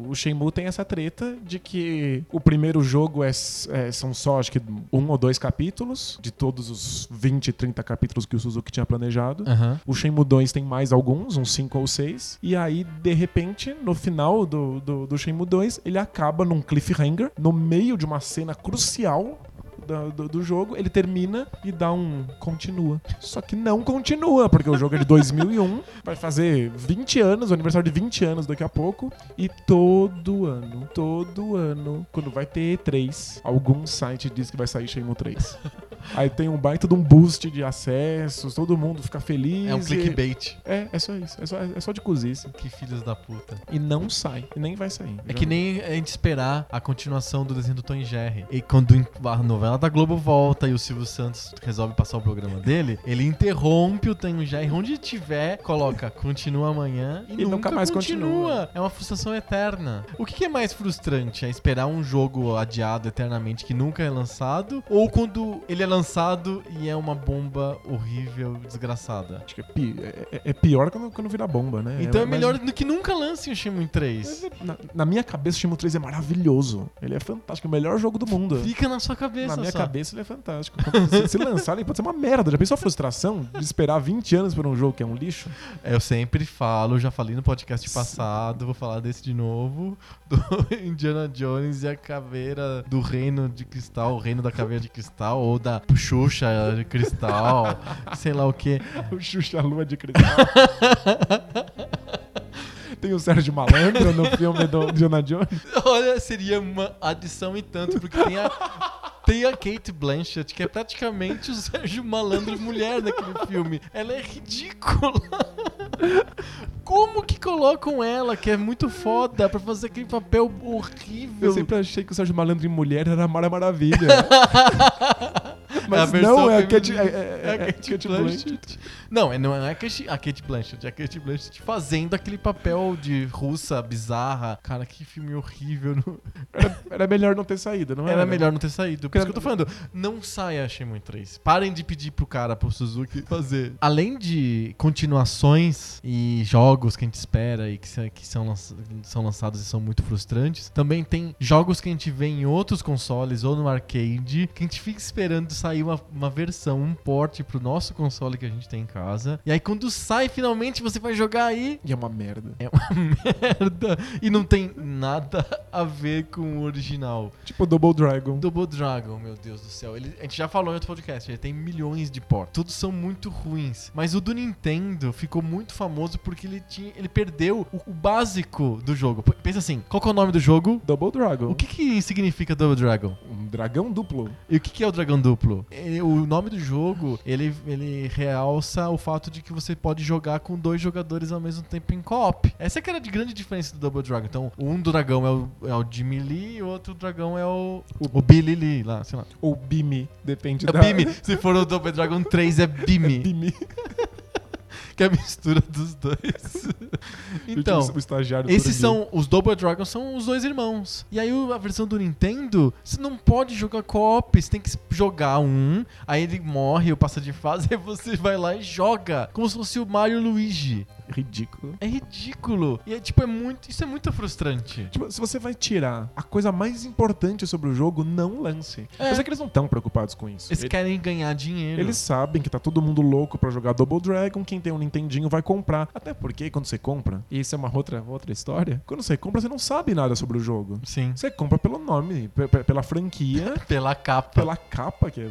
o Shenmue tem essa treta de que o primeiro jogo é, é- são só, acho que, um ou dois capítulos, de todos os 20, 30 capítulos que o Suzuki tinha planejado. Aham. O Shenmue 2 tem mais alguns, uns 5 ou 6. E aí, de repente, no final do, do, do Shenmue 2, ele acaba num cliffhanger, no meio de uma cena crucial do, do jogo. Ele termina e dá um continua. Só que não continua, porque o jogo é de 2001, vai fazer 20 anos, o aniversário de 20 anos daqui a pouco. E todo ano, todo ano, quando vai ter E3, algum site diz que vai sair Shenmue 3. Aí tem um baita de um boost de acessos, todo mundo fica feliz. É um e- clickbait. É, é só isso. É só, é só de cozice. Que filhos da puta. E não sai. E nem vai sair. É que nem a gente esperar a continuação do desenho do Tom e Jerry. E quando a novela da Globo volta e o Silvio Santos resolve passar o programa dele, ele interrompe o Tom e onde tiver, coloca continua amanhã e, E nunca mais continua. É uma frustração eterna. O que que é mais frustrante? É esperar um jogo adiado eternamente que nunca é lançado? Ou quando ele é lançado e é uma bomba horrível, desgraçada? Acho que é, pi- é- é- é pior quando, quando vira bomba, né? Então é, mais- melhor do que nunca lance o Shenmue 3. Na, na minha cabeça, o Shenmue 3 é maravilhoso. Ele é fantástico. O melhor jogo do mundo. Fica na sua cabeça Na minha só. cabeça, ele é fantástico. Se, se lançar, ele pode ser uma merda. Já pensou a frustração de esperar 20 anos por um jogo que é um lixo? Eu sempre falo, já falei no podcast passado, vou falar desse de novo, do Indiana Jones e a caveira do reino de cristal, o reino da caveira de cristal, ou da Xuxa de cristal, sei lá o que. O Xuxa Lua de Cristal. Tem o Sérgio Malandro no filme do Indiana Jones. Olha, seria uma adição e tanto, porque tem a, tem a Kate Blanchett, que é praticamente o Sérgio Malandro mulher daquele filme. Ela é ridícula. Como que colocam ela, que é muito foda, pra fazer aquele papel horrível? Eu sempre achei que o Sérgio Malandro em mulher era a Mara Maravilha. Mas É a não, é a. Kate, é, é- É a é- é Kate Kate Blanchett. Blanchett. Não, é- não é a Kate, a Kate Blanchett, é a Kate Blanchett fazendo aquele papel de russa bizarra. Cara, que filme horrível. não- Era, era melhor não ter saído, não era? Era melhor não ter saído. Por isso que eu tô falando, não saia Shenmue 3. Parem de pedir pro cara, pro Suzuki, fazer. Além de continuações e jogos que a gente espera e que, que são, são lançados e são muito frustrantes, também tem jogos que a gente vê em outros consoles ou no arcade que a gente fica esperando sair uma, uma versão, um port pro nosso console que a gente tem em casa. Casa. E aí quando sai, finalmente você vai jogar aí. E é uma merda. É uma merda. E não tem nada a ver com o original. Tipo Double Dragon. Double Dragon, meu Deus do céu. Ele, a gente já falou em outro podcast, ele tem milhões de portos. Todos são muito ruins. Mas o do Nintendo ficou muito famoso porque ele tinha. Ele perdeu o, o básico do jogo. Pensa assim, qual que é o nome do jogo? Double Dragon. O que, que significa Double Dragon? Um dragão duplo. E o que, que é o dragão duplo? É, O nome do jogo, ele, ele realça o fato de que você pode jogar com dois jogadores ao mesmo tempo em co-op. Essa é que era a grande diferença do Double Dragon. Então, um dragão é o, é o Jimmy Lee e o outro dragão é o, o, Billy Lee, lá, sei lá. Ou Bimi. Depende É o da... Bimi. Se for o Double Dragon 3, é É Bimi. Que é a mistura dos dois. então... o estagiário Esses são. Os Double Dragons são os dois irmãos. E aí a versão do Nintendo, você não pode jogar co-op, você tem que jogar um, aí ele morre ou passa de fase, aí você vai lá e joga. Como se fosse o Mario e o Luigi. Ridículo. É ridículo. E é tipo, é muito. Isso é muito frustrante. Tipo, se você vai tirar a coisa mais importante sobre o jogo, não lance. É. Eu sei que eles não estão preocupados com isso. Eles Ele- querem ganhar dinheiro. Eles sabem que tá todo mundo louco pra jogar Double Dragon, quem tem um Nintendinho vai comprar. Até porque quando você compra, e isso é uma outra, outra história, quando você compra você não sabe nada sobre o jogo. Sim. Você compra pelo nome, pe- pe- pela franquia, Pela capa. pela capa, que é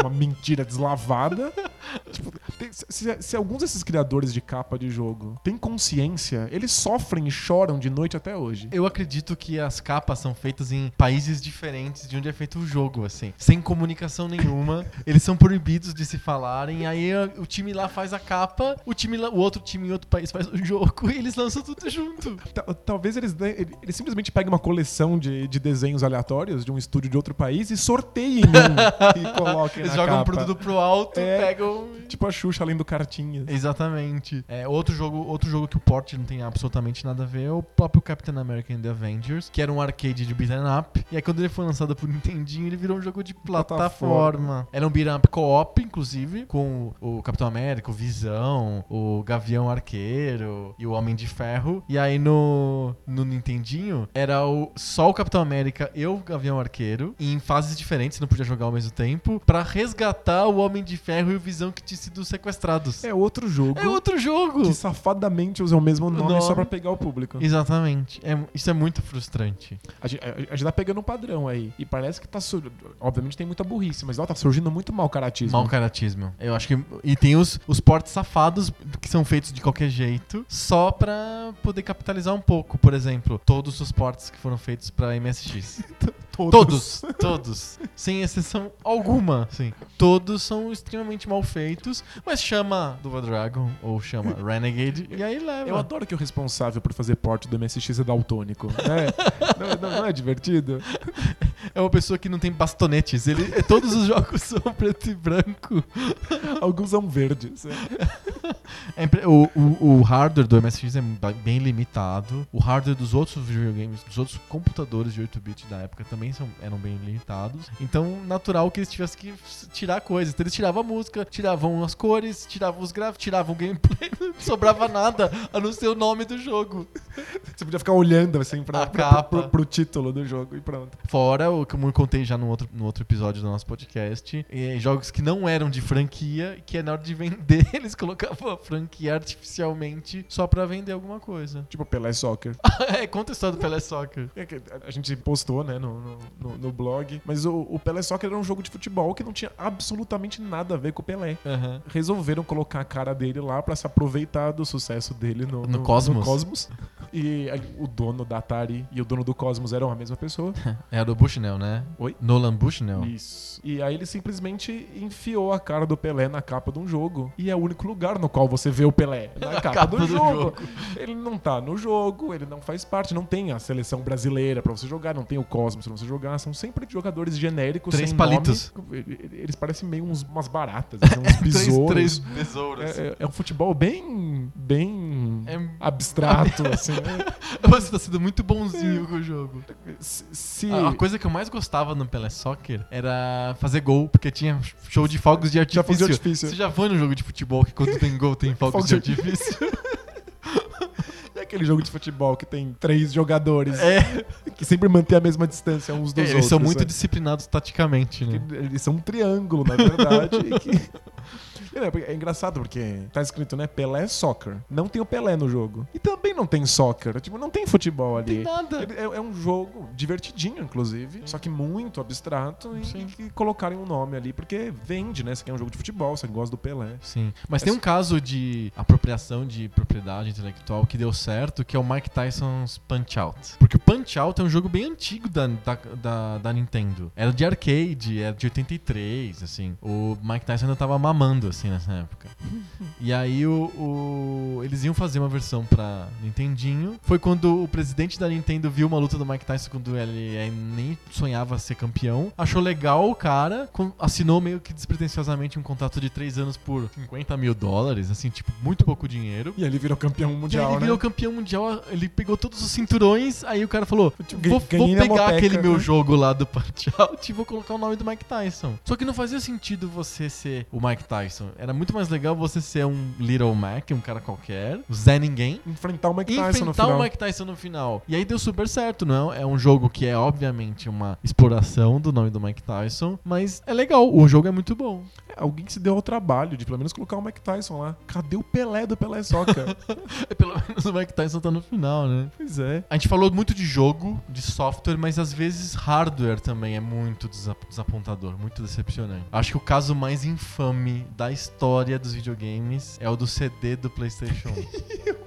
uma mentira deslavada. Tipo, tem- se, se- alguns desses criadores de capa de jogo têm consciência, eles sofrem e choram de noite até hoje. Eu acredito que as capas são feitas em países diferentes de onde é feito o jogo, assim. Sem comunicação nenhuma. eles são proibidos de se falarem. Aí a- o time lá faz a capa, o, time o outro time em outro país faz o jogo e eles lançam tudo junto. Ta- Talvez eles, eles simplesmente peguem uma coleção de, de desenhos aleatórios de um estúdio de outro país e sorteiem um e coloquem Eles jogam o capa. produto pro alto, É. pegam. Tipo a Xuxa lendo cartinhas. Exatamente. É, outro jogo, outro jogo que o port não tem absolutamente nada a ver é o próprio Captain America and the Avengers, que era um arcade de beat'em up. E aí quando ele foi lançado pro Nintendinho, ele virou um jogo de plataforma. Plataforma. Era um beat'em up co-op, inclusive, com o Capitão América, o Visão, o Gavião Arqueiro e o Homem de Ferro. E aí no, no Nintendinho era o, só o Capitão América e o Gavião Arqueiro, em fases diferentes, não podia jogar ao mesmo tempo, pra resgatar o Homem de Ferro e o Visão que tinham sido sequestrados. É outro jogo É outro jogo. que safadamente usa o mesmo nome, nome. só pra pegar o público. Exatamente. É, isso é muito frustrante. A gente, a- a gente tá pegando um padrão aí. E parece que tá. Obviamente tem muita burrice, mas ó, tá surgindo muito mal caratismo. Mal caratismo. Eu acho que. E tem os, os portes safados que são feitos de qualquer jeito, só pra poder capitalizar um pouco. Por exemplo, todos os portes que foram feitos pra MSX. Todos, todos. Sem exceção alguma, sim. Todos são extremamente mal feitos, mas chama Double Dragon ou chama Renegade e aí leva. Eu adoro que o responsável por fazer porte do MSX é daltônico. É, não, não- não é divertido? É uma pessoa que não tem bastonetes. Ele, todos os jogos são preto e branco. Alguns são verdes. É o, o, o hardware do MSX é bem limitado. O hardware dos outros videogames, dos outros computadores de 8-bit da época também são, eram bem limitados. Então, natural que eles tivessem que tirar coisas. Então, eles tiravam a música, tiravam as cores, tiravam os gráficos, tiravam o gameplay. Não sobrava nada a não ser o nome do jogo. Você podia ficar olhando assim pra, pra- pro, pro título do jogo e pronto. Fora o que eu contei já no outro, no outro episódio do nosso podcast, eh, jogos que não eram de franquia, que na hora de vender, eles colocavam a franquia artificialmente só pra vender alguma coisa. Tipo Pelé Soccer. é, conta a história do Pelé Soccer. É que a gente postou, né, no, no, no- no blog. Mas o, o Pelé Soccer era um jogo de futebol que não tinha absolutamente nada a ver com o Pelé. Aham. Resolveram colocar a cara dele lá pra se aproveitar do sucesso dele no, No Cosmos. Cosmos. E o dono da Atari e o dono do Cosmos eram a mesma pessoa. É do Bushnell, né? Oi? Nolan Bushnell. Isso. E aí ele simplesmente enfiou a cara do Pelé na capa de um jogo. E é o único lugar no qual você vê o Pelé. Na capa, capa do, do jogo. jogo. Ele não tá no jogo, ele não faz parte, não tem a seleção brasileira pra você jogar, não tem o Cosmos pra você jogar. São sempre jogadores genéricos, Três palitos. nome. Eles parecem meio uns, umas baratas, assim, uns besouros. Três, três besouros. É, é- é um futebol bem. bem. É- abstrato, assim. Você tá sendo muito bonzinho com o jogo. Se, se- A, a coisa que eu mais gostava no Pelé Soccer era fazer gol, porque tinha show de fogos de artifício. fogos de artifício. Você já foi no jogo de futebol que quando tem gol tem Fogos de artifício? É aquele jogo de futebol que tem três jogadores é. que sempre mantém a mesma distância uns dos Eles outros. são muito né? disciplinados taticamente, né? Eles são um triângulo, na verdade. que É, é engraçado porque tá escrito, né? Pelé Soccer. Não tem o Pelé no jogo. E também não tem soccer. Tipo, não tem futebol ali. Tem nada. É, é um jogo divertidinho, inclusive. Só que muito abstrato. E, Sim. e colocarem um nome ali. Porque vende, né? Você quer um jogo de futebol, você gosta do Pelé. Sim. Mas tem um caso de apropriação de propriedade intelectual que deu certo, que é o Mike Tyson's Punch Out. Porque o Punch Out é um jogo bem antigo da, da, da, da Nintendo. Era de arcade, era de 83, assim. O Mike Tyson ainda tava mamando, assim, nessa época. E aí o, o- eles iam fazer uma versão pra Nintendinho. Foi quando o presidente da Nintendo viu uma luta do Mike Tyson quando ele eh, nem sonhava ser campeão. Achou legal o cara, com- assinou meio que despretensiosamente um contrato de 3 anos por 50 mil dólares, assim, tipo, muito pouco dinheiro. E ele virou campeão E aí mundial, ele né? virou campeão mundial, ele pegou todos os cinturões, aí o cara falou: Tipo, Vou, vou pegar aquele meu né? jogo lá do Punch Out e vou colocar o nome do Mike Tyson. Só que não fazia sentido você ser o Mike Tyson. Era muito mais legal você ser um Little Mac, um cara qualquer, o Zé Ninguém. Enfrentar o Mike Tyson no enfrentar final. o Mike Tyson no final. E aí deu super certo, não é? É um jogo que é, obviamente, uma exploração do nome do Mike Tyson, mas é legal, o jogo é muito bom. É, Alguém que se deu ao trabalho de pelo menos colocar o Mike Tyson lá. Cadê o Pelé do Pelé Soccer? Pelo menos o Mike Tyson tá no final, né? pois é. A gente falou muito de jogo, de software, mas às vezes hardware também é muito desa- desapontador, muito decepcionante. Acho que o caso mais infame da história dos videogames é o do CD do PlayStation 1.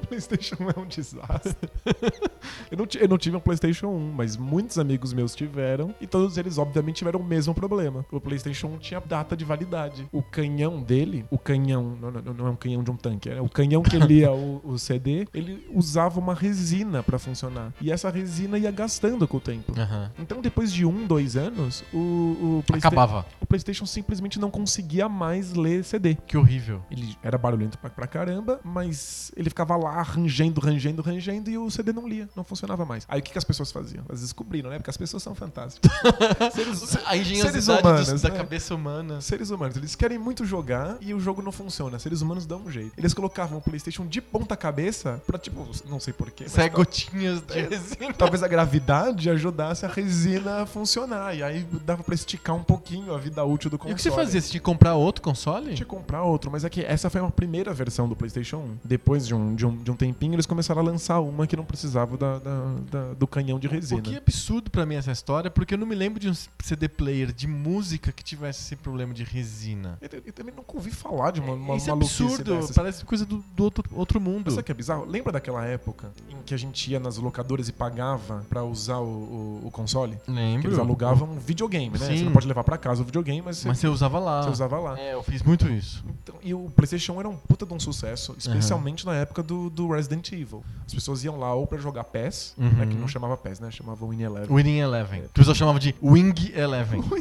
O PlayStation é um desastre. eu, não eu não tive um PlayStation 1, mas muitos amigos meus tiveram. E todos eles, obviamente, tiveram o mesmo problema. O PlayStation 1 tinha data de validade. O canhão dele, o canhão, não, não- não é um canhão de um tanque, é o canhão que lia o, o CD, ele usava uma resina pra funcionar. E essa resina ia gastando com o tempo. Aham. Então, depois de um, dois anos, o, o, Acabava. o PlayStation simplesmente não conseguia mais ler CD. Que horrível. Ele era barulhento pra, pra caramba, mas ele ficava lá rangendo, rangendo, rangendo e o CD não lia, não funcionava mais. Aí o que, que as pessoas faziam? Elas descobriram, né? Porque as pessoas são fantásticas. seres, A engenhosidade humanos, da né? cabeça humana. Seres humanos, eles querem muito jogar e o jogo não funciona. Seres humanos dão um jeito. Eles colocavam o PlayStation de ponta cabeça pra, tipo, não sei porquê. Isso é gotinhas de resina. Talvez a gravidade ajudasse a resina a funcionar. E aí dava pra esticar um pouquinho a vida útil do E console. o que você fazia? Você tinha que comprar outro console? de comprar outro, mas é que essa foi uma primeira versão do PlayStation 1. Depois de um, de um, de um tempinho, eles começaram a lançar uma que não precisava da, da- da- do canhão de resina. O que é absurdo pra mim essa história, porque eu não me lembro de um CD player de música que tivesse esse problema de resina. Eu, eu também nunca ouvi falar de uma, uma Isso é absurdo, dessas. parece coisa do, do outro, outro mundo. Mas sabe o que é bizarro? Lembra daquela época em que a gente ia nas locadoras e pagava pra usar o, o- o console? Que Lembro. eles alugavam um videogame, né? Sim. Você não pode levar pra casa o videogame, mas você, Mas você usava lá. você usava lá. É, eu fiz muito isso. Então, e o PlayStation 1 era um puta de um sucesso, especialmente na época do, do Resident Evil. As pessoas iam lá ou pra jogar PES, Uhum. né, que não chamava PES, né? Chamava Win Eleven. Winning Eleven. Que o pessoal chamava de Wing Eleven.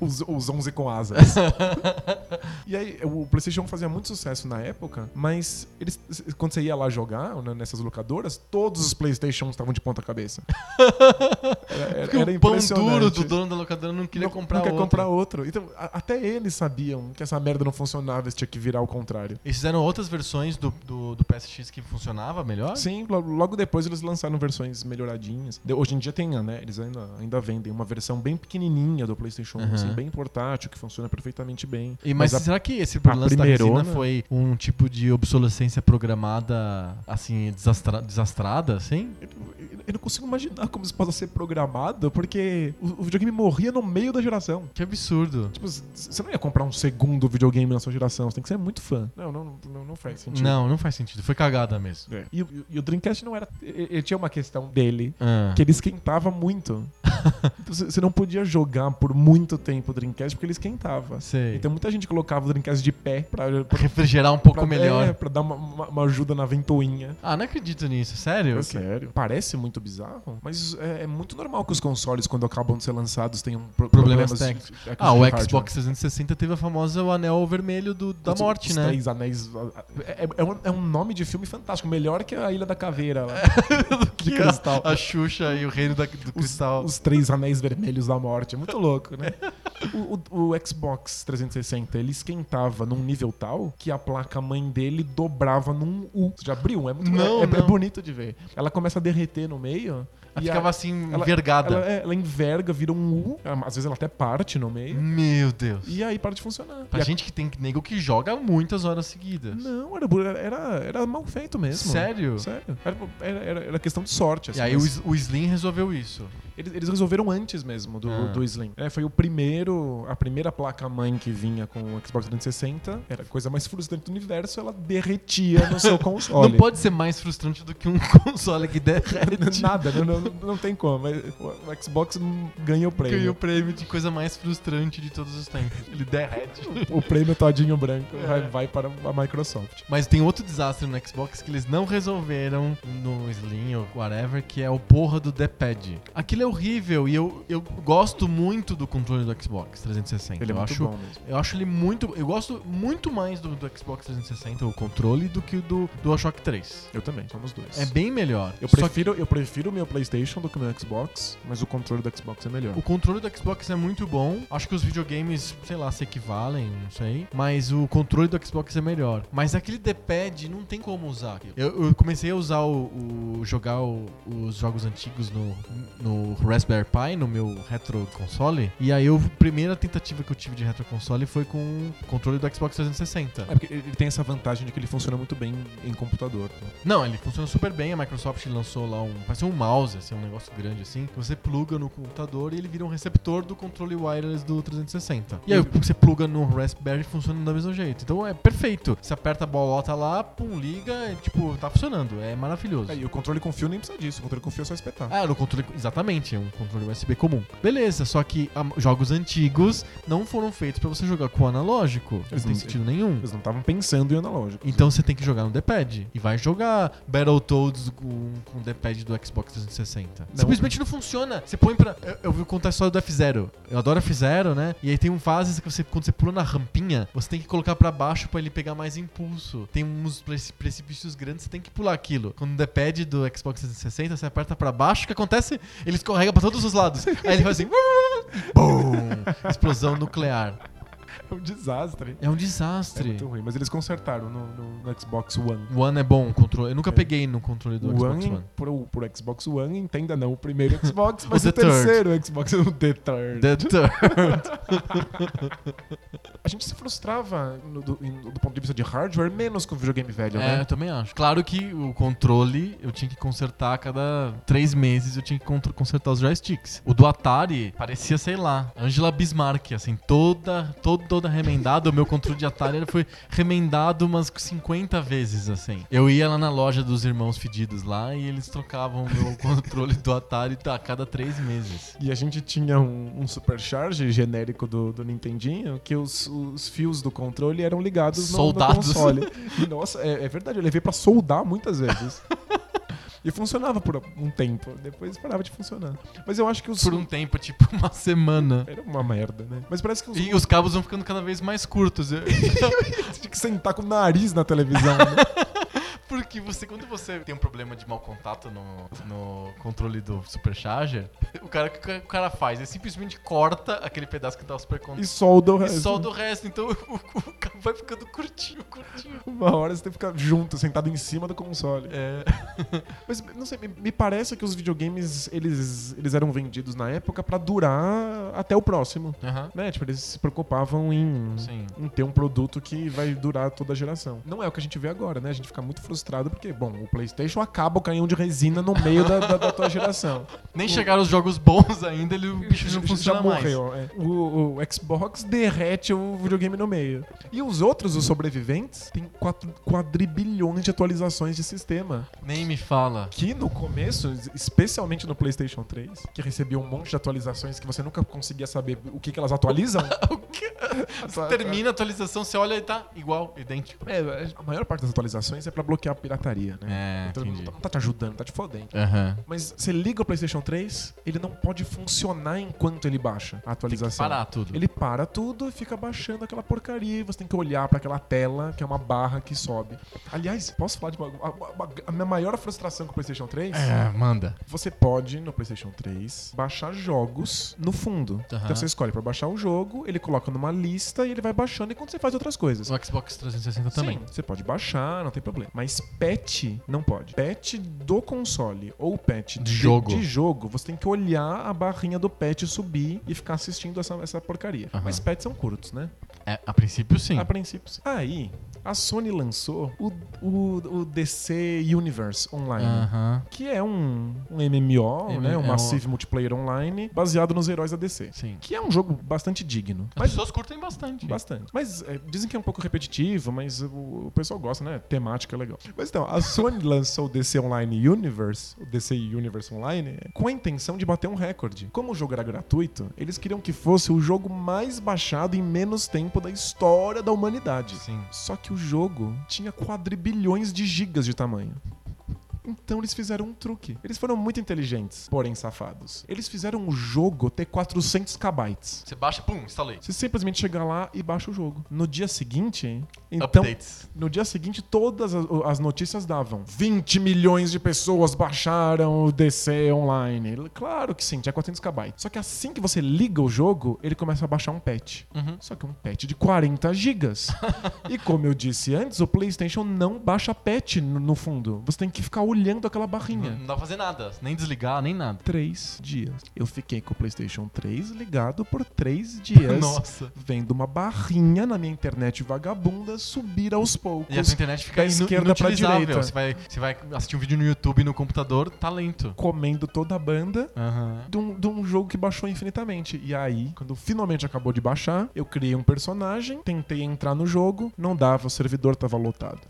Os, os 11 com asas. e aí, o PlayStation 1 fazia muito sucesso na época, mas eles, quando você ia lá jogar né, nessas locadoras, todos os PlayStation estavam de ponta cabeça. Era, Porque era o pão duro do dono da locadora não queria não, comprar não quer outro. comprar outro. Então, a- até eles sabiam que essa merda não funcionava, eles tinham que virar ao contrário. Eles fizeram outras versões do, do, do PSX que funcionava melhor? Sim, lo- logo depois eles lançaram versões melhoradinhas. De- Hoje em dia tem, né? Eles ainda, ainda vendem uma versão bem pequenininha do PlayStation 1, Uhum. assim, bem portátil, que funciona perfeitamente bem. E, mas a- será que esse lance da resina foi um tipo de obsolescência programada, assim, desastra- desastrada, assim? Eu, eu- eu não consigo imaginar como isso possa ser programado, porque o, o videogame morria no meio da geração. Que absurdo. Tipo, você não ia comprar um segundo videogame na sua geração, você tem que ser muito fã. Não, não, não, não faz sentido. Não, não faz sentido. Foi cagada mesmo. É. E, o- e o Dreamcast não era. Ele tinha uma questão dele Ah. que ele esquentava muito. Então, você você não podia jogar por muito tempo o Dreamcast porque ele esquentava. Sei. Então muita gente colocava o Dreamcast de pé pra, pra, Refrigerar um pouco pra- melhor. é, pra dar uma, uma- uma ajuda na ventoinha. Ah, não acredito nisso. Sério? É sério. Parece muito bizarro, mas é, é muito normal que os consoles, quando acabam de ser lançados, tenham pro- Problemas problemas, técnicos. Ah, o hardware. Xbox 360 teve a famosa o anel vermelho do- da Os- morte, os né? Três anéis. É, é- é um nome de filme fantástico, melhor que a Ilha da Caveira lá, de Que a- cristal. A, Xuxa e o reino da- do Os, cristal. os três anéis vermelhos da morte. É muito louco, né? O, o- o Xbox 360, ele esquentava num nível tal que a placa-mãe dele dobrava num U. Você já abriu? É muito Não, é, é não. bonito de ver. Ela começa a derreter no meio Ela E ficava a- assim, ela- envergada. Ela, é, ela enverga, vira um U, às vezes ela até parte no meio, Meu Deus. e aí para de funcionar. Pra E a- gente que tem nego que joga muitas horas seguidas. Não, era, era, era mal feito mesmo. Sério? Sério. Era, era, era- questão de sorte. assim, E aí o, mas S- o Slim resolveu isso. Eles, eles resolveram antes mesmo do, Ah. do Slim. É, foi o primeiro, a primeira placa-mãe que vinha com o Xbox 360. Era a coisa mais frustrante do universo, ela derretia no seu console. Não pode ser mais frustrante do que um console que derrete. Nada, não, não, não tem como. mas O Xbox ganha o prêmio. Ganhou o prêmio de coisa mais frustrante de todos os tempos. Ele derrete. O prêmio todinho branco É. vai, vai para a Microsoft. Mas tem outro desastre no Xbox que eles não resolveram no Slim ou whatever, que é o porra do D-pad. Aquilo é horrível e eu, eu gosto muito do controle do Xbox 360. Ele é eu muito acho, bom mesmo. Eu acho ele muito. Eu gosto muito mais do, do Xbox 360, o controle, do que o do DualShock 3. Eu também, somos dois. É bem melhor. Eu prefiro, eu prefiro o meu PlayStation do que o meu Xbox, mas o controle do Xbox é melhor. O controle do Xbox é muito bom. Acho que os videogames, sei lá, se equivalem, não sei. Mas o controle do Xbox é melhor. Mas aquele D-pad não tem como usar. Eu, eu comecei a usar o. o- jogar o- os jogos antigos no, no Raspberry Pi, no meu retro console. E aí eu, a primeira tentativa que eu tive de retro console foi com o controle do Xbox 360. É porque ele tem essa vantagem de que ele funciona muito bem em computador. né? Não, ele funciona super bem. A Microsoft lançou lá um. Parece um mouse, assim, um negócio grande assim. Que você pluga no computador e ele vira um receptor do controle wireless do 360. E aí você pluga no Raspberry e funciona do mesmo jeito. Então é perfeito. Você aperta a bolota lá, pum, liga, é, tipo, tá funcionando. É maravilhoso. É, e o controle com fio nem precisa disso. O controle com fio é só espetar. Ah, no controle. Exatamente, é um controle USB comum. Beleza, só que ah, jogos antigos não foram feitos pra você jogar com o analógico. Eles não tem sentido nenhum. Eles não estavam pensando em analógico. Então você tem que jogar no D-pad. E vai jogar Battletoads com, com o D-pad do Xbox 360. Não. Simplesmente não funciona. Você põe pra. Eu, eu vou contar a história do F0. Eu adoro F0, né? E aí tem um fases que você, quando você pula na rampinha, você tem que colocar pra baixo pra ele pegar mais impulso. Tem uns preci- precipícios grandes, você tem que pular aquilo. Quando o D-pad do Xbox 360, você aperta pra baixo, o que acontece? Ele escorrega pra todos os lados. aí ele faz assim. Explosão nuclear. É um desastre. É um É desastre. muito ruim. Mas eles consertaram no, no- no Xbox One. O One é bom, o controle. Eu nunca É. peguei no controle do O Xbox One, One. Pro, pro Xbox One, entenda não o primeiro Xbox, mas The o, terceiro Xbox, o The Third. The Third. A gente se frustrava no- do, do ponto de vista de hardware menos com videogame velho, É, eu né? também acho. Claro que o controle eu tinha que consertar a cada três meses, eu tinha que consertar os joysticks. O do Atari parecia, sei lá, Angela Bismarck, assim, toda, todo, toda remendada. O meu controle de Atari ele foi remendado umas 50 vezes, assim. Eu ia lá na loja dos irmãos fedidos lá e eles trocavam o meu controle do Atari a cada três meses. E a gente tinha um, um supercharge genérico do, do Nintendinho que os, os fios do controle eram ligados no, no Soldados. console. E, nossa, é, é verdade, eu levei pra soldar muitas vezes. E funcionava por um tempo, depois parava de funcionar. Mas eu acho que os. Por um tempo, tipo uma semana. Era uma merda, né? Mas parece que os. E os cabos vão ficando cada vez mais curtos. Tinha que sentar com o nariz na televisão, né? Porque você, quando você tem um problema de mau contato no, no controle do Supercharger, o cara o que o cara faz? Ele simplesmente corta aquele pedaço que tá super E contato solda o e resto. solda o resto. Então o, o cabo vai ficando curtinho, curtinho. Uma hora você tem que ficar junto, sentado em cima do console. É. Mas, não sei, me- me parece que os videogames, eles, eles eram vendidos na época pra durar até o próximo. Aham. Né? Tipo, eles se preocupavam em, Sim. em ter um produto que vai durar toda a geração. Não é o que a gente vê agora, né? A gente fica muito frustrado porque, bom, o PlayStation acaba o canhão de resina no meio da, da, da tua geração. Nem O- chegaram os jogos bons ainda, ele, o bicho não Já funciona mais. morreu. é. O, o Xbox derrete o videogame no meio. E os outros, os sobreviventes, tem quatro, quadribilhões de atualizações de sistema. Nem me fala. Que no começo, especialmente no PlayStation 3, que recebia um monte de atualizações que você nunca conseguia saber o que, que elas atualizam. Quê? Termina a atualização, você olha e tá igual, idêntico. É, a maior parte das atualizações é pra bloquear a pirataria, né? É, Então entendi. não tá, te ajudando, tá te fodendo. Aham. Mas você liga o PlayStation 3, ele não pode funcionar enquanto ele baixa a Tem que atualização. parar tudo. Ele para tudo e fica baixando aquela porcaria. Você tem que olhar pra aquela tela, que é uma barra que sobe. Aliás, posso falar de uma, a, a- minha maior frustração com o PlayStation 3? É, manda. Você pode, no PlayStation 3, baixar jogos no fundo. Aham. Então você escolhe pra baixar um jogo, ele coloca numa lista e ele vai baixando enquanto você faz outras coisas. O Xbox 360 também. Sim, você pode baixar, não tem problema. Mas patch não pode. Patch do console ou patch De jogo. de jogo, você tem que olhar a barrinha do patch subir e ficar assistindo essa, essa porcaria. Aham. Mas patches são curtos, né? É, a princípio, sim. A princípio. sim. Aí, a Sony lançou o, o, o DC Universe Online. Aham. Que é um, um MMO, M- né? Um é um- Massive Multiplayer Online, baseado nos heróis da DC. Sim. Que é um jogo bastante digno. As Mas pessoas curtem bastante. Bastante. Mas é, dizem que é um pouco repetitivo, mas o, o pessoal gosta, né? Temática é legal. Mas então, a Sony lançou o DC Online Universe, o DC Universe Online, com a intenção de bater um recorde. Como o jogo era gratuito, eles queriam que fosse o jogo mais baixado em menos tempo da história da humanidade. Sim. Só que o jogo tinha quadrilhões de gigas de tamanho. Então eles fizeram um truque. Eles foram muito inteligentes, porém safados. Eles fizeram o jogo ter 400 kbytes. Você baixa, pum, instalei. Você simplesmente chega lá e baixa o jogo. No dia seguinte, então, Updates. no dia seguinte todas as, as notícias davam 20 milhões de pessoas baixaram o DC online. Claro que sim, tinha 400 KB. Só que assim que você liga o jogo, ele começa a baixar um patch. Uhum. Só que um patch de 40 gigas. e como eu disse antes, o PlayStation não baixa patch no, no fundo. Você tem que ficar olhando aquela barrinha. Não dá pra fazer nada. Nem desligar, nem nada. Três dias. Eu fiquei com o PlayStation 3 ligado por três dias. Nossa. Vendo uma barrinha na minha internet vagabunda subir aos poucos. E a sua internet fica da esquerda pra direita. Você vai, você vai assistir um vídeo no YouTube no computador, tá lento. Comendo toda a banda Aham. de um, de um jogo que baixou infinitamente. E aí, quando finalmente acabou de baixar, eu criei um personagem, tentei entrar no jogo, não dava, o servidor tava lotado.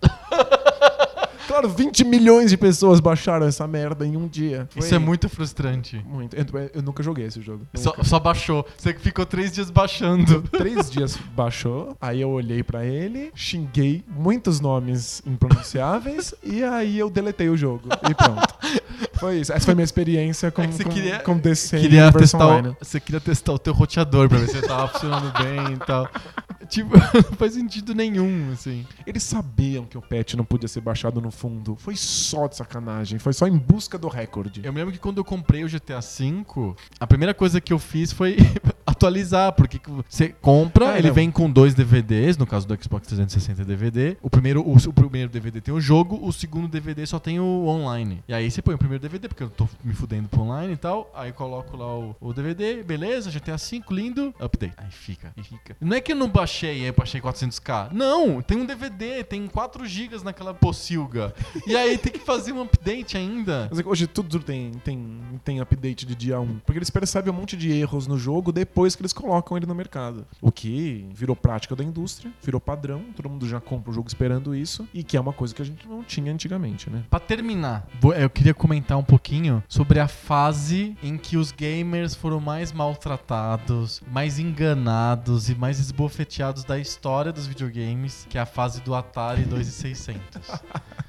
Claro, 20 milhões de pessoas baixaram essa merda em um dia. Foi Isso é muito frustrante. Muito. Eu, eu nunca joguei esse jogo. Só, Nunca. só baixou. Você que ficou três dias baixando. Três dias baixou, aí eu olhei pra ele, xinguei muitos nomes impronunciáveis e aí eu deletei o jogo. E pronto. Foi isso. Essa foi a minha experiência com, É que você com, queria- com DC queria testar Online. o, você queria testar o teu roteador pra ver se tava funcionando bem e tal. Tipo, não faz sentido nenhum, assim. Eles sabiam que o patch não podia ser baixado no fundo. Foi só de sacanagem. Foi só em busca do recorde. Eu me lembro que quando eu comprei o GTA V, a primeira coisa que eu fiz foi atualizar, porque você compra, Ah, ele não. vem com dois DVDs, no caso do Xbox 360 DVD. O primeiro, o, o primeiro DVD tem o jogo, o segundo DVD só tem o online. E aí você põe o primeiro DVD, porque eu tô me fudendo pro online e tal. Aí coloco lá o, o DVD, beleza, GTA V, lindo, update. Aí fica, e fica. Não é que eu não baixei, aí eu baixei 400k. Não, tem um DVD, tem 4 GB naquela pocilga. E aí tem que fazer um update ainda. Mas é hoje tudo tem, tem, tem update de dia 1. Porque eles percebem um monte de erros no jogo depois que eles colocam ele no mercado. O que virou prática da indústria, virou padrão, todo mundo já compra o jogo esperando isso, e que é uma coisa que a gente não tinha antigamente, né? Pra terminar, eu queria comentar um pouquinho sobre a fase em que os gamers foram mais maltratados, mais enganados e mais esbofeteados da história dos videogames, que é a fase do Atari 2600.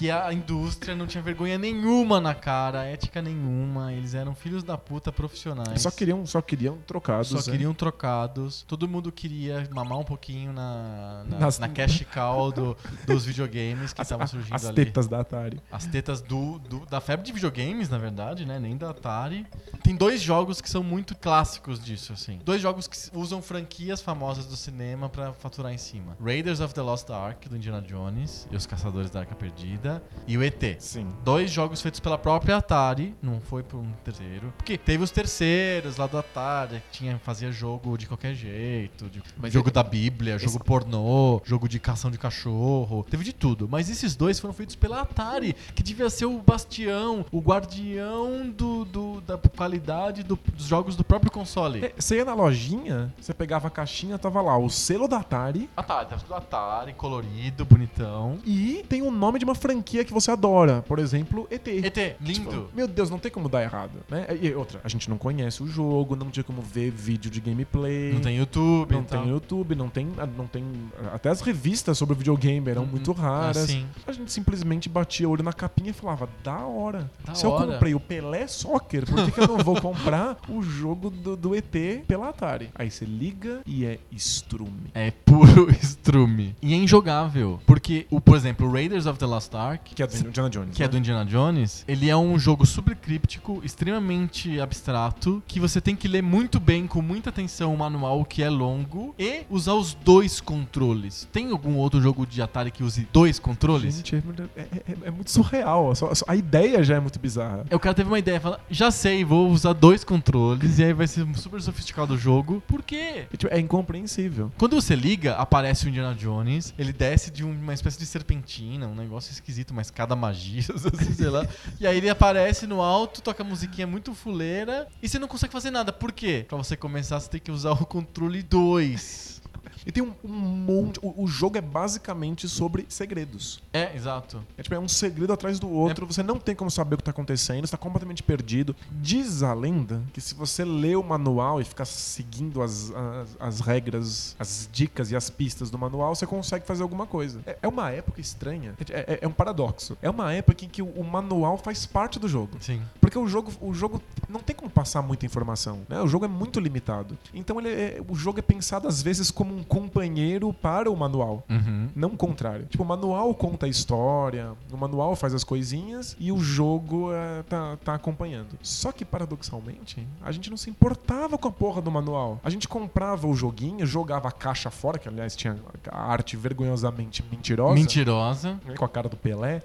que a indústria não tinha vergonha nenhuma na cara, ética nenhuma, eles eram filhos da puta profissionais. Só queriam, só queriam trocados. Só né? queriam trocados. Todo mundo queria mamar um pouquinho na, na, Nas- na cash cow do- dos videogames que As, estavam surgindo as ali. tetas da Atari. As tetas do, do- da febre de videogames, na verdade, né? Nem da Atari. Tem dois jogos que são muito clássicos disso, assim. Dois jogos que usam franquias famosas do cinema pra faturar em cima. Raiders of the Lost Ark, do Indiana Jones, e os Caçadores da Arca Perdida. E o ET. Sim. Dois jogos feitos pela própria Atari, não foi por um terceiro. Porque teve os terceiros lá do Atari, que tinha, fazia jogo de qualquer jeito. de- jogo ele- da Bíblia, jogo pornô, jogo de cação de cachorro. Teve de tudo. Mas esses dois foram feitos pela Atari, que devia ser o bastião, o guardião do, do- da qualidade do- dos jogos do próprio console. É, Você ia na lojinha, você pegava a caixinha, tava lá o selo da Atari Atari, tava tudo Atari, colorido, bonitão. e tem o nome de uma franquia que você adora. Por exemplo, ET. ET, lindo. Tipo, meu Deus, não tem como dar errado, né? E outra, a gente não conhece o jogo, não tinha como ver vídeo de gameplay. não tem YouTube, Não tem YouTube, não tem, não tem. Até as revistas sobre videogame eram Hum, muito raras. assim. A gente simplesmente batia o olho na capinha e falava, da hora. Da Se eu hora." comprei o Pelé Soccer, por que, que eu não vou comprar o jogo do, do ET pela Atari? Aí você liga e é estrume. É puro estrume. E é injogável. Porque, o, por exemplo, Raiders of the Lost Ark. Que é do Indiana Jones. Que é né? do Indiana Jones, ele é um jogo super críptico, extremamente abstrato, que você tem que ler muito bem, com muita atenção, o manual que é longo, e usar os dois controles. Tem algum outro jogo de Atari que use dois controles? Gente, é, é- é- é muito surreal. A ideia já é muito bizarra. É, O cara teve uma ideia, fala, já sei, vou usar dois controles, e aí vai ser super sofisticado o jogo. Por quê? Tipo, É incompreensível. Quando você liga, aparece o Indiana Jones, ele desce de um- uma espécie de serpentina, um negócio esquisito, uma escada magia, assim, sei lá. E aí ele aparece no alto, toca musiquinha muito fuleira, e você não consegue fazer nada. Por quê? Pra você começar, você tem que usar o controle 2. E tem um, um monte. O, o jogo é basicamente sobre segredos. É, exato. É tipo, é um segredo atrás do outro, você não tem como saber o que tá acontecendo, você tá completamente perdido. Diz a lenda que se você lê o manual e ficar seguindo as, as, as regras, as dicas e as pistas do manual, você consegue fazer alguma coisa. É, é uma época estranha. É, é- é um paradoxo. É uma época em que o, o manual faz parte do jogo. Sim. Porque o jogo, o jogo não tem como passar muita informação, né? O jogo é muito limitado. Então ele é- o jogo é pensado às vezes como um companheiro para o manual. Uhum. Não o contrário. Tipo, o manual conta a história, o manual faz as coisinhas e o jogo é, tá, tá acompanhando. Só que, paradoxalmente, a gente não se importava com a porra do manual. A gente comprava o joguinho, jogava a caixa fora, que aliás tinha a arte vergonhosamente mentirosa. Mentirosa. Com a cara do Pelé.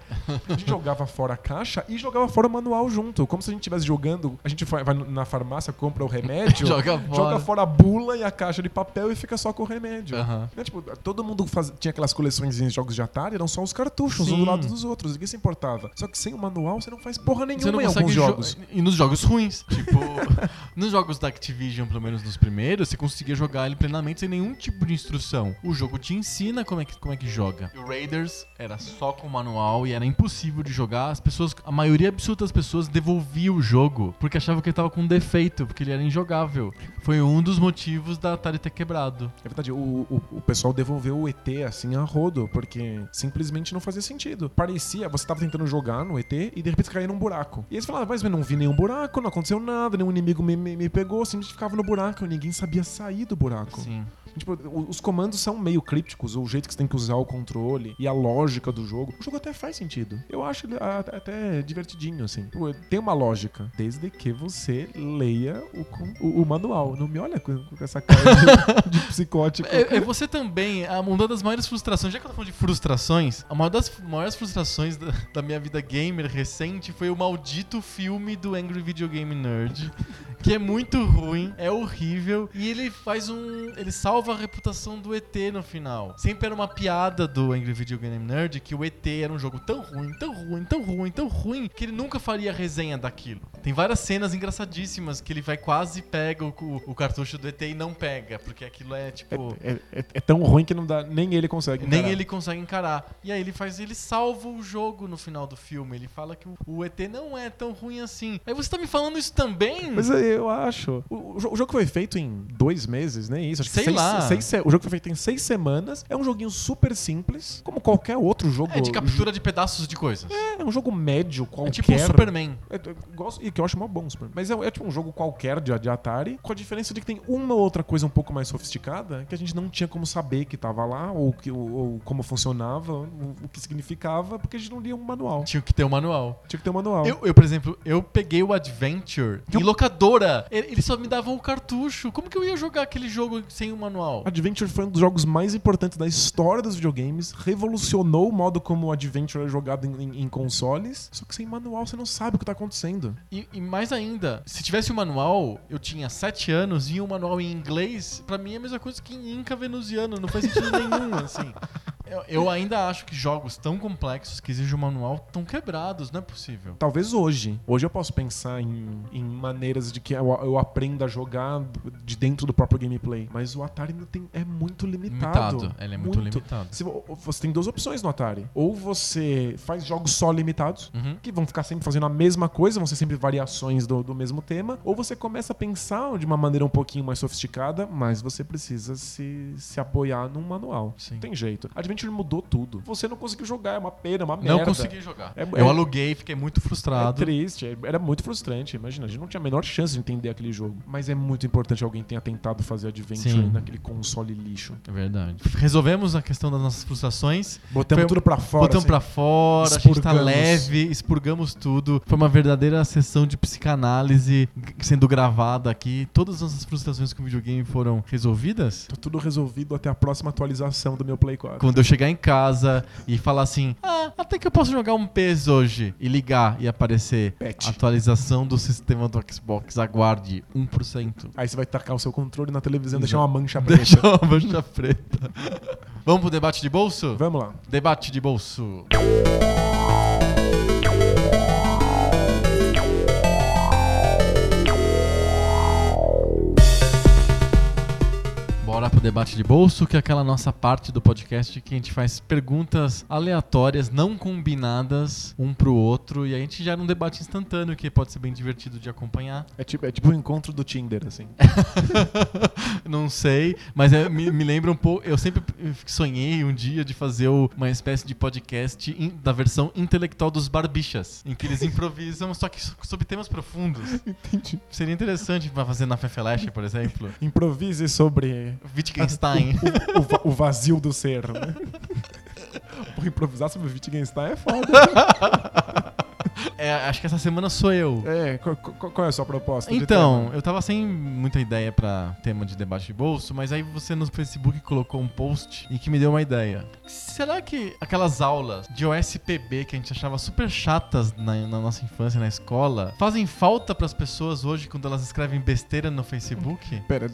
A gente jogava fora a caixa e jogava fora o manual junto. Como se a gente estivesse jogando. A gente vai vai na farmácia, compra o remédio, Joga fora. joga fora a bula e a caixa de papel e fica só com o remédio. Aham. Né, tipo, todo mundo faz- tinha aquelas coleções de jogos de Atari, eram só os cartuchos, um Sim. do lado dos outros, ninguém se importava. Só que sem o manual você não faz porra nenhuma Você não em alguns jo- jogos. E nos jogos ruins. Tipo, nos jogos da Activision, pelo menos nos primeiros, você conseguia jogar ele plenamente sem nenhum tipo de instrução. O jogo te ensina como é que, como é que joga. E o Raiders era só com manual e era impossível de jogar. As pessoas, a maioria absoluta das pessoas devolvia o jogo porque achava que ele tava com defeito, porque ele era injogável. Foi um dos motivos da Atari ter quebrado. É verdade, o, o, o pessoal devolveu o ET assim a rodo, porque simplesmente não fazia sentido. Parecia, você tava tentando jogar no ET e de repente caía num buraco. E aí você falava, mas eu não vi nenhum buraco, não aconteceu nada, nenhum inimigo me, me, me pegou, simplesmente ficava no buraco, ninguém sabia sair do buraco. Sim. Tipo, os comandos são meio crípticos, o jeito que você tem que usar o controle e a lógica do jogo. O jogo até faz sentido. Eu acho ele até divertidinho, assim. Pô, Tem uma lógica, desde que você leia o, o- o manual. Não me olha com, com essa cara de, de psicótico. É, é você também, uma das maiores frustrações, já que eu tô falando de frustrações, a maior das maiores frustrações da, da minha vida gamer recente foi o maldito filme do Angry Video Game Nerd, que é muito ruim, é horrível, e ele faz um. ele salva a reputação do ET no final. Sempre era uma piada do Angry Video Game Nerd que o ET era um jogo tão ruim, tão ruim, tão ruim, tão ruim, que ele nunca faria resenha daquilo. Tem várias cenas engraçadíssimas que ele vai quase pega o, o- cartucho do ET e não pega, porque aquilo é tipo. É, é- é tão ruim que não dá, nem ele consegue. Nem encarar. ele consegue encarar. E aí ele faz, ele salva o jogo no final do filme. Ele fala que o, o ET não é tão ruim assim. Aí você tá me falando isso também? Mas eu acho. O, o jo- o jogo foi feito em dois meses, nem isso. Acho Sei seis, lá. seis se- o jogo foi feito em seis semanas. É um joguinho super simples, como qualquer outro jogo. é de captura de pedaços de coisas. É um jogo médio, É qualquer. tipo um Superman. É, eu gosto, e que eu acho mó bom, Superman. Mas é, é tipo um jogo qualquer de, de Atari, com a diferença de que tem uma outra coisa um pouco mais sofisticada que a gente não tinha como saber que tava lá, ou, que, ou, ou como funcionava, o, o que significava, porque a gente não lia um manual. Tinha que ter um manual. Tinha que ter um manual. Eu, eu, por exemplo, eu peguei o Adventure em locadora. Ele- Eles só me davam o cartucho. Como que eu ia jogar aquele jogo sem o manual? Adventure foi um dos jogos mais importantes da história dos videogames, revolucionou o modo como o Adventure é jogado em, em- em consoles, só que sem manual você não sabe o que tá acontecendo. E, e mais ainda, se tivesse o manual, eu tinha 7 anos e um manual em inglês, pra mim é a mesma coisa que em Inca venusiano, não faz sentido nenhum, assim. Eu, eu ainda acho que jogos tão complexos que exigem um manual estão quebrados, não é possível. Talvez hoje. Hoje eu posso pensar em, em maneiras de que eu, eu aprenda a jogar de dentro do próprio gameplay. Mas o Atari ainda tem, é muito limitado. Limitado, ele é muito, limitado. Se vo- você tem duas opções no Atari. Ou você faz jogos só limitados, Uhum. que vão ficar sempre fazendo a mesma coisa, vão ser sempre variações do, do mesmo tema. Ou você começa a pensar de uma maneira um pouquinho mais sofisticada, mas você precisa se, se apoiar num manual. Sim. Não tem jeito. Adventure mudou tudo. Você não conseguiu jogar, é uma pena, é uma Não merda. consegui jogar. É- eu é- aluguei, fiquei muito É frustrado. triste, é- era muito frustrante. Imagina, a gente não tinha a menor chance de entender aquele jogo. Mas é muito importante alguém tenha tentado fazer Adventure Sim. naquele console lixo. É verdade. Resolvemos a questão das nossas frustrações. Botamos Foi- tudo pra fora. Botamos assim. pra fora, a gente tá Expurgamos. leve, expurgamos tudo. Foi uma verdadeira sessão de psicanálise sendo gravada aqui. Todas as nossas frustrações com o videogame foram resolvidas. Tá tudo resolvido até a próxima atualização do meu Play 4. Quando eu chegar em casa e falar assim, ah, até que eu posso jogar um PES hoje. E ligar e aparecer atualização do sistema do Xbox, aguarde 1%. Aí você vai tacar o seu controle na televisão e deixar uma mancha preta. Deixa uma mancha preta. Vamos pro debate de bolso? Vamos lá. Debate de bolso. Debate de bolso, que é aquela nossa parte do podcast que a gente faz perguntas aleatórias, não combinadas, um pro outro, e a gente gera um debate instantâneo que pode ser bem divertido de acompanhar. É tipo, é tipo o encontro do Tinder, assim. Não sei, mas é- me, me lembra um pouco. Eu sempre sonhei um dia de fazer uma espécie de podcast in- da versão intelectual dos Barbichas, em que eles improvisam, só que so- sobre temas profundos. Entendi. Seria interessante pra fazer na Fefeleche, por exemplo. Improvise sobre Wittgenstein. o, va- o vazio do ser, né? Pô, improvisar sobre o Wittgenstein é foda. É, acho que essa semana sou eu. É, qual, qual- é a sua proposta? Então, eu tava sem muita ideia pra tema de debate de bolso, mas aí você no Facebook colocou um post e que me deu uma ideia. Será que aquelas aulas de OSPB que a gente achava super chatas na, na nossa infância na escola fazem falta pras pessoas hoje quando elas escrevem besteira no Facebook? Pera,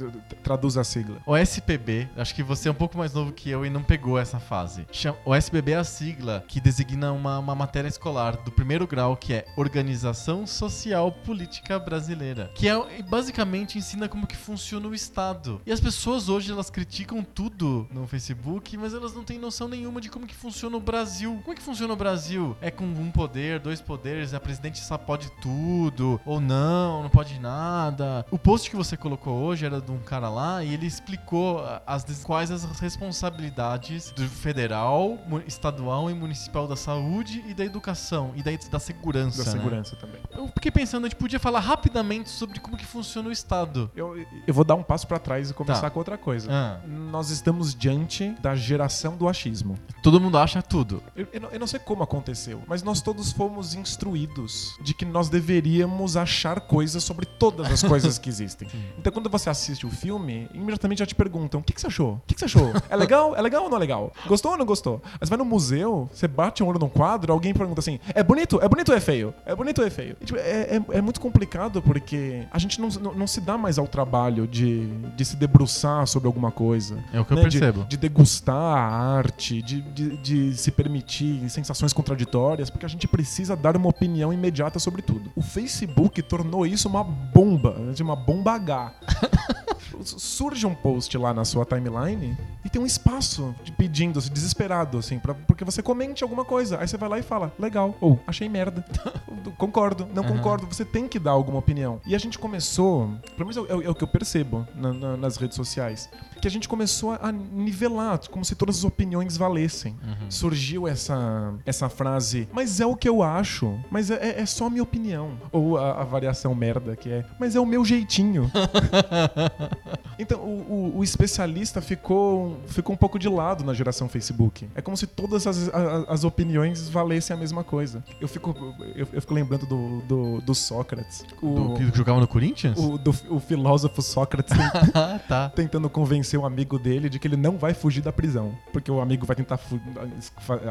traduz a sigla. OSPB, acho que você é um pouco mais novo que eu e não pegou essa fase. OSPB é a sigla que designa uma, uma matéria escolar do primeiro grau que é Organização Social Política Brasileira, que é basicamente ensina como que funciona o Estado. E as pessoas hoje elas criticam tudo no Facebook, mas elas não têm noção nenhuma de como que funciona o Brasil. Como é que funciona o Brasil? É com um poder, dois poderes, a presidente só pode tudo, ou não, não pode nada. O post que você colocou hoje era de um cara lá e ele explicou ah, as quais as responsabilidades do federal, estadual e municipal da saúde e da educação e da, da segurança. Da né? segurança também. Eu fiquei pensando, a gente podia falar rapidamente sobre como que funciona o Estado. Eu, eu vou dar um passo pra trás e começar Tá. com outra coisa. Ah, Nós estamos diante da geração do achismo. todo mundo acha tudo. Eu, eu não- eu não sei como aconteceu, mas nós todos fomos instruídos de que nós deveríamos achar coisas sobre todas as coisas que existem. Então, quando você assiste o filme, imediatamente já te perguntam: o que, que você achou? O que, que você achou? É legal? É legal ou não é legal? Gostou ou não gostou? Aí você vai no museu, você bate um olho num quadro, alguém pergunta assim: é bonito? É bonito ou é feio? É bonito ou é feio? E, tipo, é, é- é muito complicado porque a gente não, não, não se dá mais ao trabalho de, de se debruçar sobre alguma coisa É o que eu né, de- percebo. De, degustar a arte, de, de, de se permitir sensações contraditórias, porque a gente precisa dar uma opinião imediata sobre tudo. O Facebook tornou isso uma bomba, né, de uma bomba H. Surge um post lá na sua timeline e tem um espaço de pedindo, assim, desesperado, assim, pra, porque você comente alguma coisa. Aí você vai lá e fala, legal, ou achei merda. concordo, não Aham. concordo. Você tem que dar alguma opinião. E a gente começou, pelo menos é, o- é o que eu percebo na- na- nas redes sociais, que a gente começou a nivelar, como se todas as opiniões valessem. Uhum. Surgiu essa, essa frase, mas é o que eu acho, mas é, é- é só a minha opinião. Ou a, a variação merda que é, mas é o meu jeitinho. Então, o, o- o especialista ficou, ficou um pouco de lado na geração Facebook. É como se todas as, a- as opiniões valessem a mesma coisa. Eu fico, eu, eu fico lembrando do, do, do Sócrates. Do O, que jogava no Corinthians? o, do- o filósofo Sócrates tá. tentando convencer um amigo dele de que ele não vai fugir da prisão. Porque o amigo vai tentar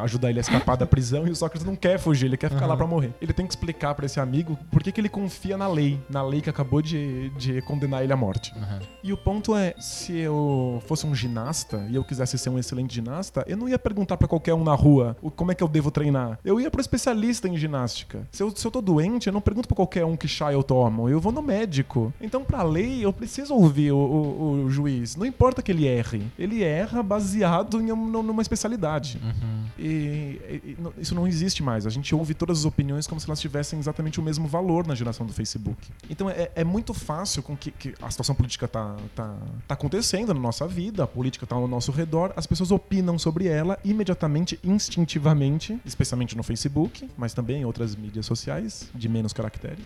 ajudar ele a escapar da prisão e o Sócrates não quer fugir, ele quer ficar lá Aham. pra morrer. Ele tem que explicar pra esse amigo por que, que ele confia na lei, na lei que acabou de, de condenar ele à morte. Uhum. E o ponto é, se eu fosse um ginasta e eu quisesse ser um excelente ginasta, eu não ia perguntar pra qualquer um na rua como é que eu devo treinar. Eu ia pro especialista em ginástica. Se eu, se eu tô doente, eu não pergunto pra qualquer um que chá eu tomo, eu vou no médico. Então, pra lei, eu preciso ouvir o, o- o juiz. Não importa que ele erre, ele erra baseado em um- numa especialidade. Uhum. E, e- e isso não existe mais. A gente ouve todas as opiniões como se elas tivessem exatamente o mesmo valor na geração do Facebook. Então é, é muito fácil com que, que a situação política tá, tá, tá acontecendo na nossa vida, a política tá ao nosso redor, as pessoas opinam sobre ela imediatamente, instintivamente, especialmente no Facebook, mas também em outras mídias sociais de menos caractere.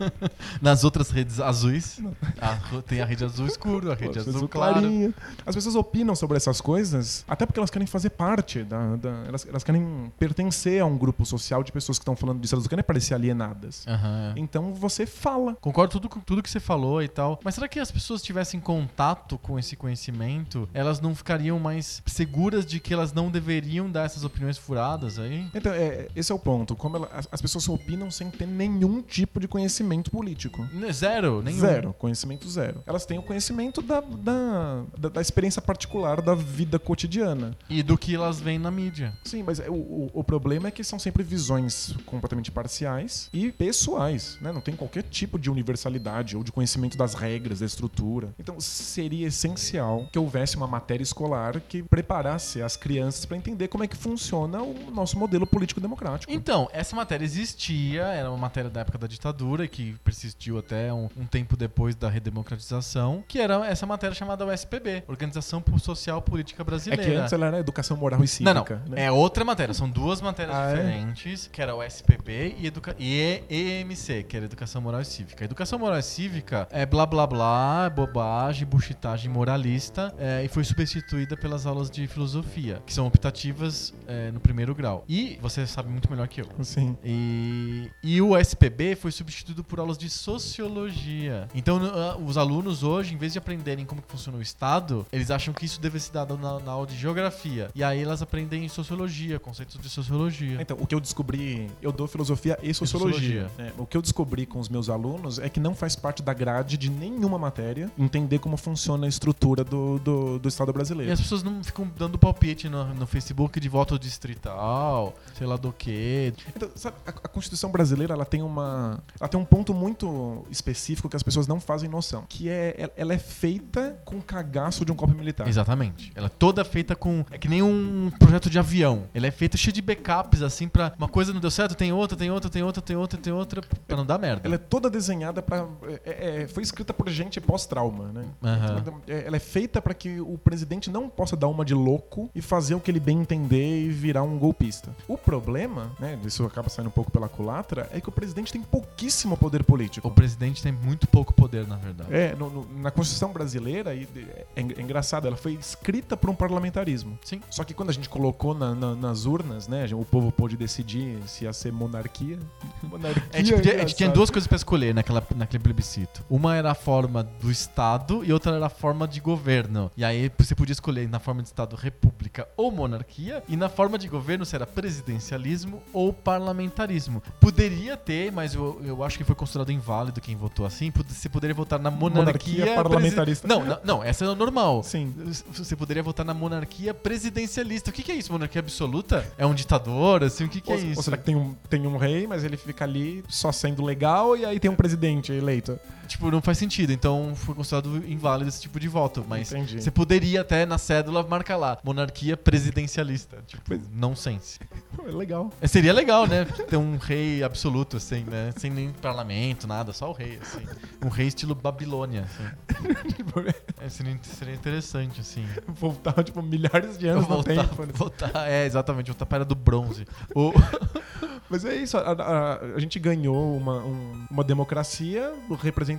Nas outras redes azuis, a- tem a rede azul escuro, a rede azul claro. clarinha. As pessoas opinam sobre essas coisas, até porque elas querem fazer parte da. da- elas, elas querem pertencer a um grupo social de pessoas que estão falando disso, elas não querem parecer alienadas. Aham. Então você fala. Concordo tudo com tudo que você falou e tal. Mas será que as pessoas tivessem contato com esse conhecimento, elas não ficariam mais seguras de que elas não deveriam dar essas opiniões furadas aí? Então, é, esse é o ponto. Como ela- as, as pessoas opinam sem ter nenhum tipo de conhecimento político. Zero, nenhum. Zero, conhecimento zero. Elas têm o conhecimento da, da, da, da experiência particular da vida cotidiana. E do que elas veem na mídia. Sim, mas o, o, o problema é que são sempre visões completamente parciais e pessoais, né? Não tem qualquer tipo de universalidade ou de conhecimento das regras, da estrutura. Então seria essencial que houvesse uma matéria escolar que preparasse as crianças para entender como é que funciona o nosso modelo político democrático. Então, essa matéria existia, era uma matéria da época da ditadura, que persistiu até um, um tempo depois da redemocratização, que era essa matéria chamada USPB, Organização Social Política É Brasileira. que antes ela era educação moral e Não, cívica. não. né? É outra matéria. São duas matérias Ah, é? diferentes, que era o SPB e, educa... e EMC, que era Educação Moral e Cívica. Educação Moral e Cívica é blá blá blá, bobagem, buchitagem moralista, é, e foi substituída pelas aulas de filosofia, que são optativas é, no primeiro grau. E você sabe muito melhor que eu. Sim. E, e o SPB foi substituído por aulas de sociologia. Então, ah, os alunos hoje, em vez de aprenderem como que funciona o Estado, eles acham que isso deve ser dado na, na aula de geografia. E aí elas aprendem sociologia, conceitos de sociologia. Então, o que eu descobri, eu dou filosofia e sociologia. É, o que eu descobri com os meus alunos é que não faz parte da grade de nenhuma matéria entender como funciona a estrutura do, do, do Estado E brasileiro. as pessoas não ficam dando palpite no, no Facebook de voto distrital, sei lá do que. Então, sabe, a, a Constituição brasileira ela tem uma, ela tem um ponto muito específico que as pessoas não fazem noção, que é ela- é feita com cagaço de um golpe militar. Exatamente. Ela é toda feita com. É que nem um projeto de avião. Ela é feita cheia de backups, assim, pra uma coisa não deu certo, tem outra, tem outra, tem outra, tem outra, tem outra, pra não dar merda. Ela é toda desenhada para foi escrita por gente pós-trauma, né? É, ela é feita para que o presidente não possa dar uma de louco e fazer o que ele bem entender e virar um golpista. O problema, né, isso acaba saindo um pouco pela culatra, é que o presidente tem pouquíssimo poder político. O presidente tem muito pouco poder, na verdade. É, no- no- na Constituição brasileira, é, é engraçado, ela foi escrita para um parlamentarismo. Sim. Só que quando a gente colocou na- na- nas urnas, né, o povo pôde decidir se ia ser monarquia. Monarquia. A gente, podia- a gente tinha duas coisas pra escolher naquela, naquele plebiscito. Uma era a forma do Estado e outra era a forma de governo. E aí você podia escolher na forma de Estado república ou monarquia. E na forma de governo se era presidencialismo ou parlamentarismo. Poderia ter, mas eu, eu acho que foi considerado inválido quem votou assim. Você poderia votar na monarquia, Monarquia parlamentarista. Não, não, não, essa é normal. Sim. Você poderia votar na monarquia presidencialista. O que, que é isso? Monarquia absoluta? É um ditador? Assim, o que, que é ou, isso? ou será que tem um, tem um rei, mas ele fica ali só sendo legal e aí tem um presidente eleito? Tipo, não faz sentido. Então foi considerado inválido esse tipo de voto. Mas Entendi. você poderia até na cédula marcar lá: monarquia presidencialista. Tipo, Pois- não sense. É legal. É, Seria legal, né? Ter um rei absoluto, assim, né? Sem nem parlamento, nada, só o rei, assim. Um rei estilo Babilônia, assim. É, seria, seria interessante, assim. Voltar, tipo, milhares de anos no voltar, tempo. né? voltar, é, exatamente, voltar para a era do bronze. O- Mas é isso, a, a- a gente ganhou uma, um- uma democracia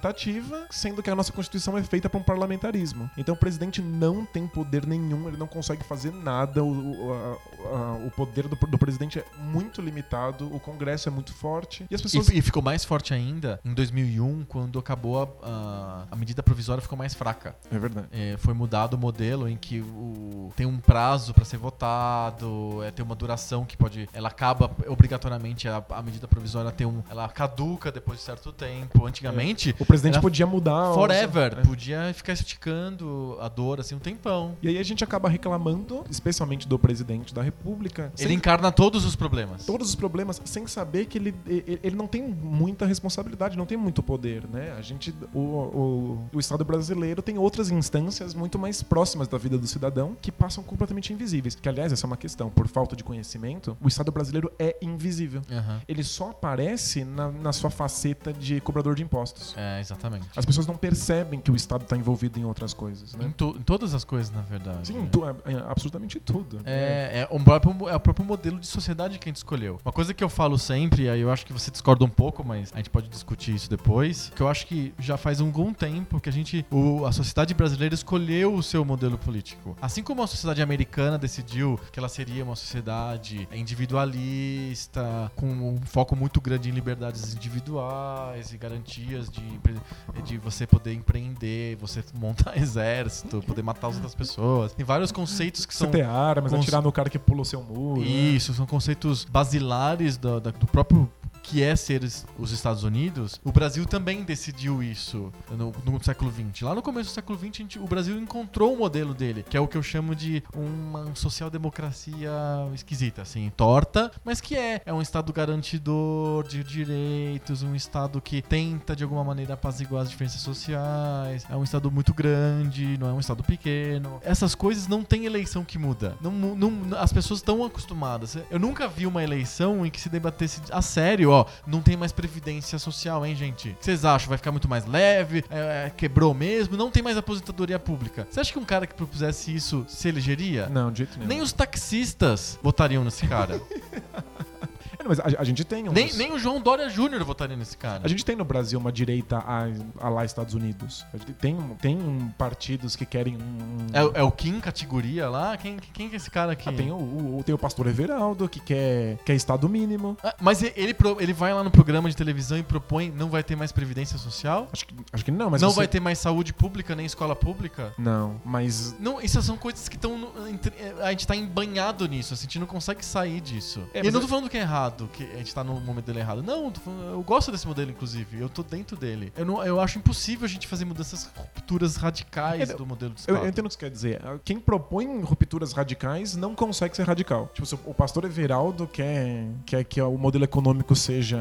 representativa, sendo que a nossa Constituição é feita para um parlamentarismo. Então o presidente não tem poder nenhum, ele não consegue fazer nada, o, a- a- o poder do, do presidente é muito limitado, o Congresso é muito forte, e as pessoas... E, e ficou mais forte ainda em 2001, quando acabou a, a, a medida provisória ficou mais fraca. É verdade. É, foi mudado o modelo em que o, tem um prazo para ser votado, é, tem uma duração que pode. Ela acaba obrigatoriamente, a, a medida provisória tem um. Ela caduca depois de certo tempo. Antigamente, O presidente Era podia mudar... forever, É. podia ficar esticando a dor assim um tempão. E aí a gente acaba reclamando, especialmente do presidente da República, Ele sem encarna todos os problemas. todos os problemas sem saber que ele, ele, não tem muita responsabilidade, não tem muito poder, né? A gente, o, o, o Estado brasileiro tem outras instâncias muito mais próximas da vida do cidadão que passam completamente invisíveis. Que, aliás, essa é uma questão. Por falta de conhecimento, o Estado brasileiro é invisível. Aham. Ele só aparece na, na sua faceta de cobrador de impostos. É, exatamente. As pessoas não percebem que o Estado está envolvido em outras coisas, Em, né? to- em todas as coisas, na verdade. Sim, né? tu- é, é absolutamente tudo. É, é, o próprio, é o próprio modelo de sociedade que a gente escolheu. Uma coisa que eu falo sempre, aí eu acho que você discorda um pouco, mas a gente pode discutir isso depois, que eu acho que já faz um bom tempo que a gente, o- a sociedade brasileira escolheu o seu modelo político. Assim como a sociedade americana decidiu que ela seria uma sociedade individualista, com um foco muito grande em liberdades individuais e garantias de, de você poder empreender, você montar exército, poder matar as outras pessoas. Tem vários conceitos que Você são ter armas, cons- atirar no cara que pula o seu muro. né? isso, são conceitos basilares do, do próprio que é ser os Estados Unidos. O Brasil também decidiu isso no, no século XX. Lá no começo do século XX, gente- o Brasil encontrou um modelo dele, que é o que eu chamo de uma social-democracia esquisita, assim, torta, mas que é. É um Estado garantidor de direitos, um Estado que tenta, de alguma maneira, apaziguar as diferenças sociais. É um Estado muito grande, não é um Estado pequeno. Essas coisas não tem eleição que muda. Não, não- as pessoas estão acostumadas. Eu nunca vi uma eleição em que se debatesse a sério, ó, não tem mais previdência social, hein, gente? O que vocês acham? Vai ficar muito mais leve? É, quebrou mesmo? Não tem mais aposentadoria pública. Você acha que um cara que propusesse isso se elegeria? Não, de jeito nenhum. Nem os taxistas votariam nesse cara. É, mas a, a gente tem nem, nem o João Dória Júnior votaria nesse cara. A gente tem no Brasil uma direita a, a lá Estados Unidos. Tem, tem um partidos que querem um... É, o- é o Kim categoria lá? Quem, quem que é esse cara aqui? Ah, tem, o, o- tem o pastor Everaldo, que quer, quer Estado mínimo. Ah, Mas ele, ele vai lá no programa de televisão e propõe não vai ter mais previdência social? Acho que, acho que não, mas não você- vai ter mais saúde pública nem escola pública? Não, mas... Não, isso são coisas que estão. A gente tá embanhado nisso, assim, a gente não consegue sair disso. É, e eu não é- tô falando que é errado, que a gente tá no modelo errado. Não, eu eu gosto desse modelo, inclusive. Eu tô dentro dele. Eu, não, eu acho impossível a gente fazer mudanças, rupturas radicais É, do modelo de Eu, Estado. eu entendo o que você quer dizer. Quem propõe rupturas radicais não consegue ser radical. Tipo, se o pastor Everaldo quer, quer que o modelo econômico seja.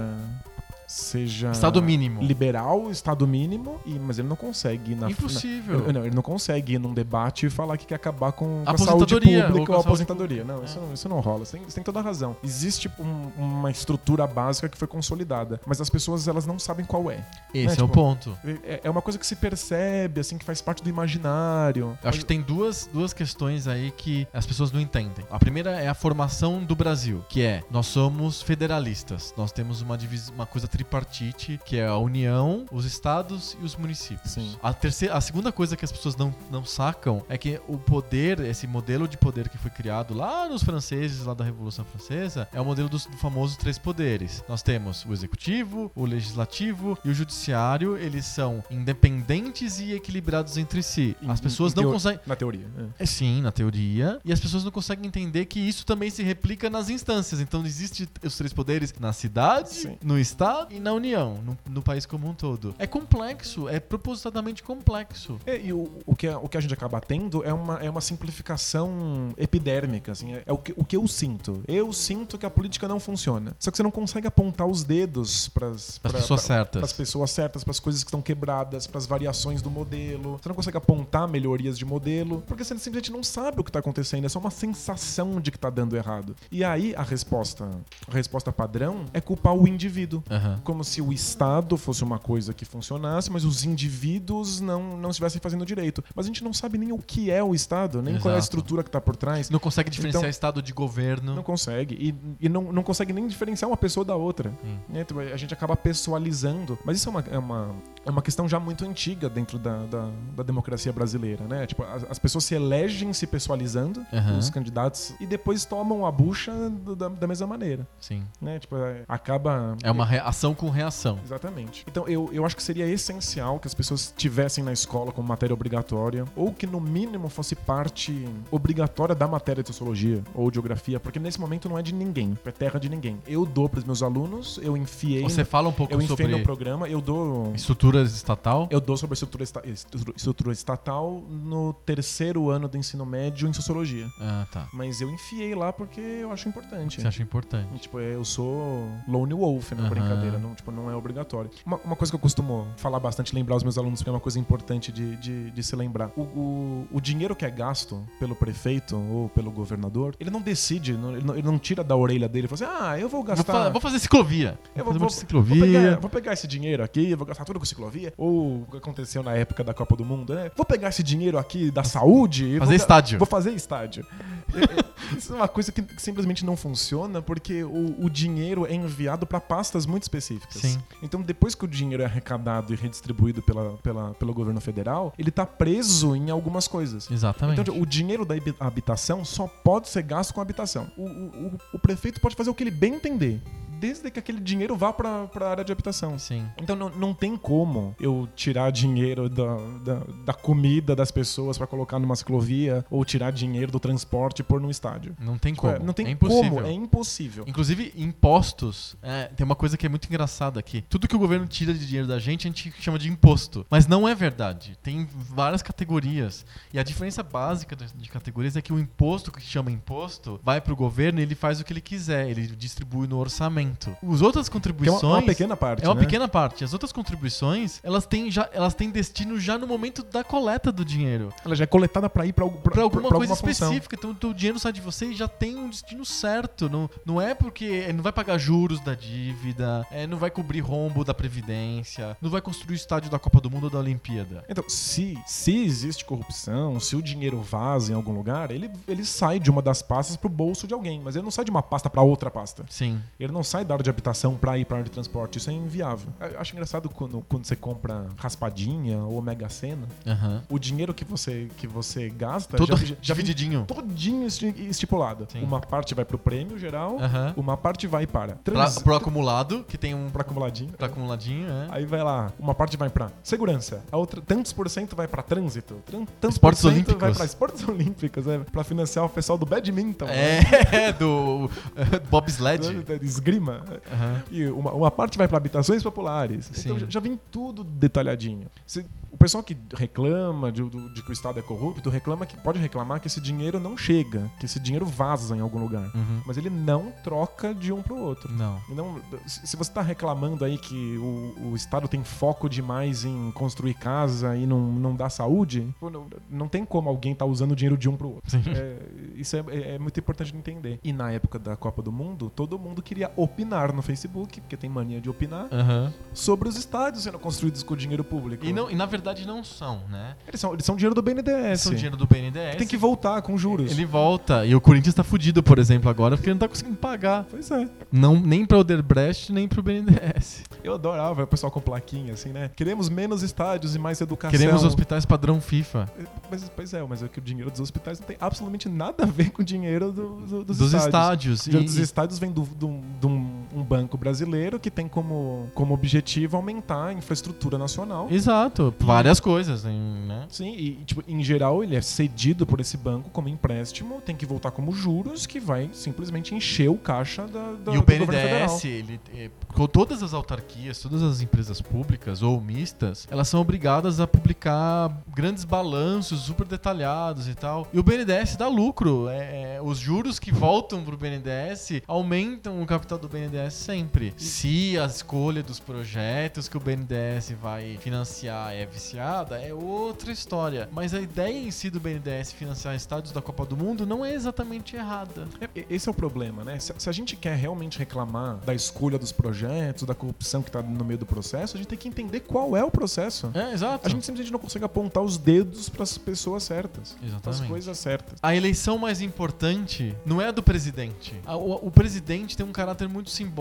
Seja. Estado mínimo. Liberal, Estado mínimo, e, mas ele não consegue ir na Impossível. na- não, ele não consegue ir num debate e falar que quer acabar com, a Aposentadoria, saúde pública ou a aposentadoria. Não, isso, não- isso não rola. Você tem, você tem toda a razão. Existe um- uma estrutura básica que foi consolidada, mas as pessoas elas não sabem qual é. Esse né, é o tipo, ponto. É, é uma coisa que se percebe, assim, que faz parte do imaginário. Eu acho que tem duas, duas questões aí que as pessoas não entendem. A primeira é a formação do Brasil, que é nós somos federalistas. Nós temos uma, divis- uma coisa tripartite, que é a União, os estados e os municípios. Sim. A, terceira, a segunda coisa que as pessoas não, não sacam é que o poder, esse modelo de poder que foi criado lá nos franceses, lá da Revolução Francesa, é o modelo dos do famosos três poderes. Nós temos o executivo, o legislativo e o judiciário. Eles são independentes e equilibrados entre si. As pessoas não conseguem. Na teoria. é. É sim, na teoria. E as pessoas não conseguem entender que isso também se replica nas instâncias. Então existe os três poderes na cidade, Sim. no estado e na União, no, no país como um todo. É complexo, é propositadamente complexo. É, e o, o, que, a- o que a gente acaba tendo é uma, é uma simplificação epidérmica, assim, é, é o, que, o que eu sinto. Eu sinto que a política não funciona. Só que você não consegue apontar os dedos pras, As pessoas certas. pras pessoas certas, pras coisas que estão quebradas, pras variações do modelo. Você não consegue apontar melhorias de modelo, porque você simplesmente não sabe o que tá acontecendo, é só uma sensação de que tá dando errado. E aí a resposta, a resposta padrão é culpar o indivíduo. Aham. Como se o Estado fosse uma coisa que funcionasse, mas os indivíduos não, não estivessem fazendo direito. Mas a gente não sabe nem o que é o Estado, nem qual é a Exato. estrutura que tá por trás. Não consegue diferenciar Então- estado de governo. Não consegue. E, e não, não consegue nem diferenciar uma pessoa da outra. Hum. né? Então, a gente acaba pessoalizando. Mas isso é uma, é uma, é uma questão já muito antiga dentro da, da, da democracia brasileira, né? Tipo, as, as pessoas se elegem se pessoalizando, Aham. os candidatos, e depois tomam a bucha do- da, da mesma maneira. Sim. Né? Tipo, é, acaba. É uma reação com reação. Exatamente. Então eu, eu acho que seria essencial que as pessoas tivessem na escola como matéria obrigatória, ou que no mínimo fosse parte obrigatória da matéria de sociologia ou de geografia, porque nesse momento não é de ninguém, é terra de ninguém. Eu dou para os meus alunos, eu enfiei, Você fala um pouco eu enfiei sobre no programa, eu dou. Estruturas estatal? Eu dou sobre a estrutura, esta- estrutura- estrutura estatal no terceiro ano do ensino médio em sociologia. Ah, tá. Mas eu enfiei lá porque eu acho importante. Você acha importante. Tipo, eu sou lone wolf na Aham. brincadeira. maneira, não, tipo, não é obrigatório. Uma, uma coisa que eu costumo falar bastante, lembrar os meus alunos, porque é uma coisa importante de, de, de se lembrar. O, o, o dinheiro que é gasto pelo prefeito ou pelo governador, ele não decide, não- ele, não, ele não tira da orelha dele e fala assim: ah, eu vou Vou, gastar. fa- vou fazer ciclovia. Eu vou, vou, fazer vou- de vou ciclovia. pegar, vou pegar esse dinheiro aqui, vou gastar tudo com ciclovia. Ou o que aconteceu na época da Copa do Mundo, né? Vou pegar esse dinheiro aqui da saúde e Fazer vou, estádio. Vou fazer estádio. Isso é uma coisa que, simplesmente não funciona porque o, o dinheiro é enviado para pastas muito específicas. Sim. Então, depois que o dinheiro é arrecadado e redistribuído pela, pela, pelo governo federal, ele tá preso em algumas coisas. Exatamente. Então, o dinheiro da habi- habitação só pode ser gasto com habitação. O, o, o- o prefeito pode fazer o que ele bem entender, desde que aquele dinheiro vá para a área de habitação. Sim. Então não, não tem como eu tirar dinheiro da, da, da comida das pessoas para colocar numa ciclovia ou tirar dinheiro do transporte e pôr num estádio. Não tem Tipo, como. é, não tem é impossível. como, é impossível. Inclusive, impostos. é, tem uma coisa que é muito engraçada aqui. Tudo que o governo tira de dinheiro da gente, a gente chama de imposto. Mas não é verdade. Tem várias categorias. E a diferença básica de categorias é que o imposto, que chama imposto, vai pro governo e ele faz o que ele quiser. Ele distribui no orçamento. Os outras Que é uma, contribuições. uma pequena parte, É uma né? pequena parte. As outras contribuições, elas têm, já, elas têm destino já no momento da coleta do dinheiro. Ela já é coletada para ir para Pra alguma coisa função. específica. Então, o dinheiro sai de você e já tem um destino certo. Não, não é porque é, não vai pagar juros da dívida, é, não vai cobrir rombo da Previdência, não vai construir o estádio da Copa do Mundo ou da Olimpíada. Então, se, se existe corrupção, se o dinheiro vaza em algum lugar, ele, ele sai de uma das pastas pro bolso de alguém, mas ele não sai de uma pasta para outra pasta. Sim. Ele não sai da área de habitação pra ir pra área de transporte. Isso é inviável. Eu acho engraçado quando, quando você compra raspadinha ou mega sena, Aham. o dinheiro que você, que você gasta Todo já, já vem divididinho. todinho esti- estipulado. Sim. Uma parte vai pro prêmio geral, uma parte vai para Pra, trans, pro acumulado, que tem um. pra acumuladinho. Pra acumuladinho, é. Aí vai lá, uma parte vai pra segurança, a outra, tantos por cento vai pra trânsito, tantos Esportes por cento olímpicos. vai pra esportes olímpicos, é, pra financiar o pessoal do badminton, né? É, do bobsled. Esgrima. E uma, uma parte vai para habitações populares. Então Sim. já, já vem tudo detalhadinho. Se- o pessoal que reclama de, de que o Estado é corrupto, reclama que pode reclamar que esse dinheiro não chega, que esse dinheiro vaza em algum lugar. Uhum. Mas ele não troca de um pro outro. Não. Não, se você está reclamando aí que o, o Estado tem foco demais em construir casa e não, não dá saúde, não, não tem como alguém estar usando o dinheiro de um pro outro. Sim. É, isso é, é- é muito importante de entender. E na época da Copa do Mundo, todo mundo queria opinar no Facebook, porque tem mania de opinar, Aham. sobre os estádios sendo construídos com dinheiro público. E, não, e na verdade não são, né? Eles, são, eles são dinheiro do BNDES. São dinheiro do BNDES. Tem que voltar com juros. Ele volta. E o Corinthians tá fudido, por exemplo, agora, porque ele não tá conseguindo pagar. Pois é. Não, nem pra Oderbrecht, nem pro BNDES. Eu adorava o pessoal com plaquinha, assim, né? Queremos menos estádios e mais educação. Queremos hospitais padrão FIFA. Mas, pois é, mas é que o dinheiro dos hospitais não tem absolutamente nada a ver com o dinheiro do- do- dos, Dos estádios. estádios. O dinheiro E- dos estádios vem do- do- de um, banco brasileiro que tem como, como objetivo aumentar a infraestrutura nacional. Exato. Várias coisas, né? Sim, e tipo, em geral ele é cedido por esse banco como empréstimo, tem que voltar como juros, que vai simplesmente encher o caixa da, da, E o. BNDES, ele, é, com todas as autarquias, todas as empresas públicas ou mistas, elas são obrigadas a publicar grandes balanços super detalhados e tal. E o BNDES dá lucro. É, é, os juros que voltam pro BNDES aumentam o capital do BNDES sempre. Se a escolha dos projetos que o BNDES vai financiar é viciada, é outra história. Mas a ideia em si do BNDES financiar estádios da Copa do Mundo não é exatamente errada. É, Esse é o problema, né? Se, a gente quer realmente reclamar da escolha dos projetos, da corrupção que tá no meio do processo, a gente tem que entender qual é o processo. É, exato. A gente simplesmente não consegue apontar os dedos para as pessoas certas, para as Exatamente. coisas certas. A eleição mais importante não é a do presidente. O, o presidente tem um caráter muito simbólico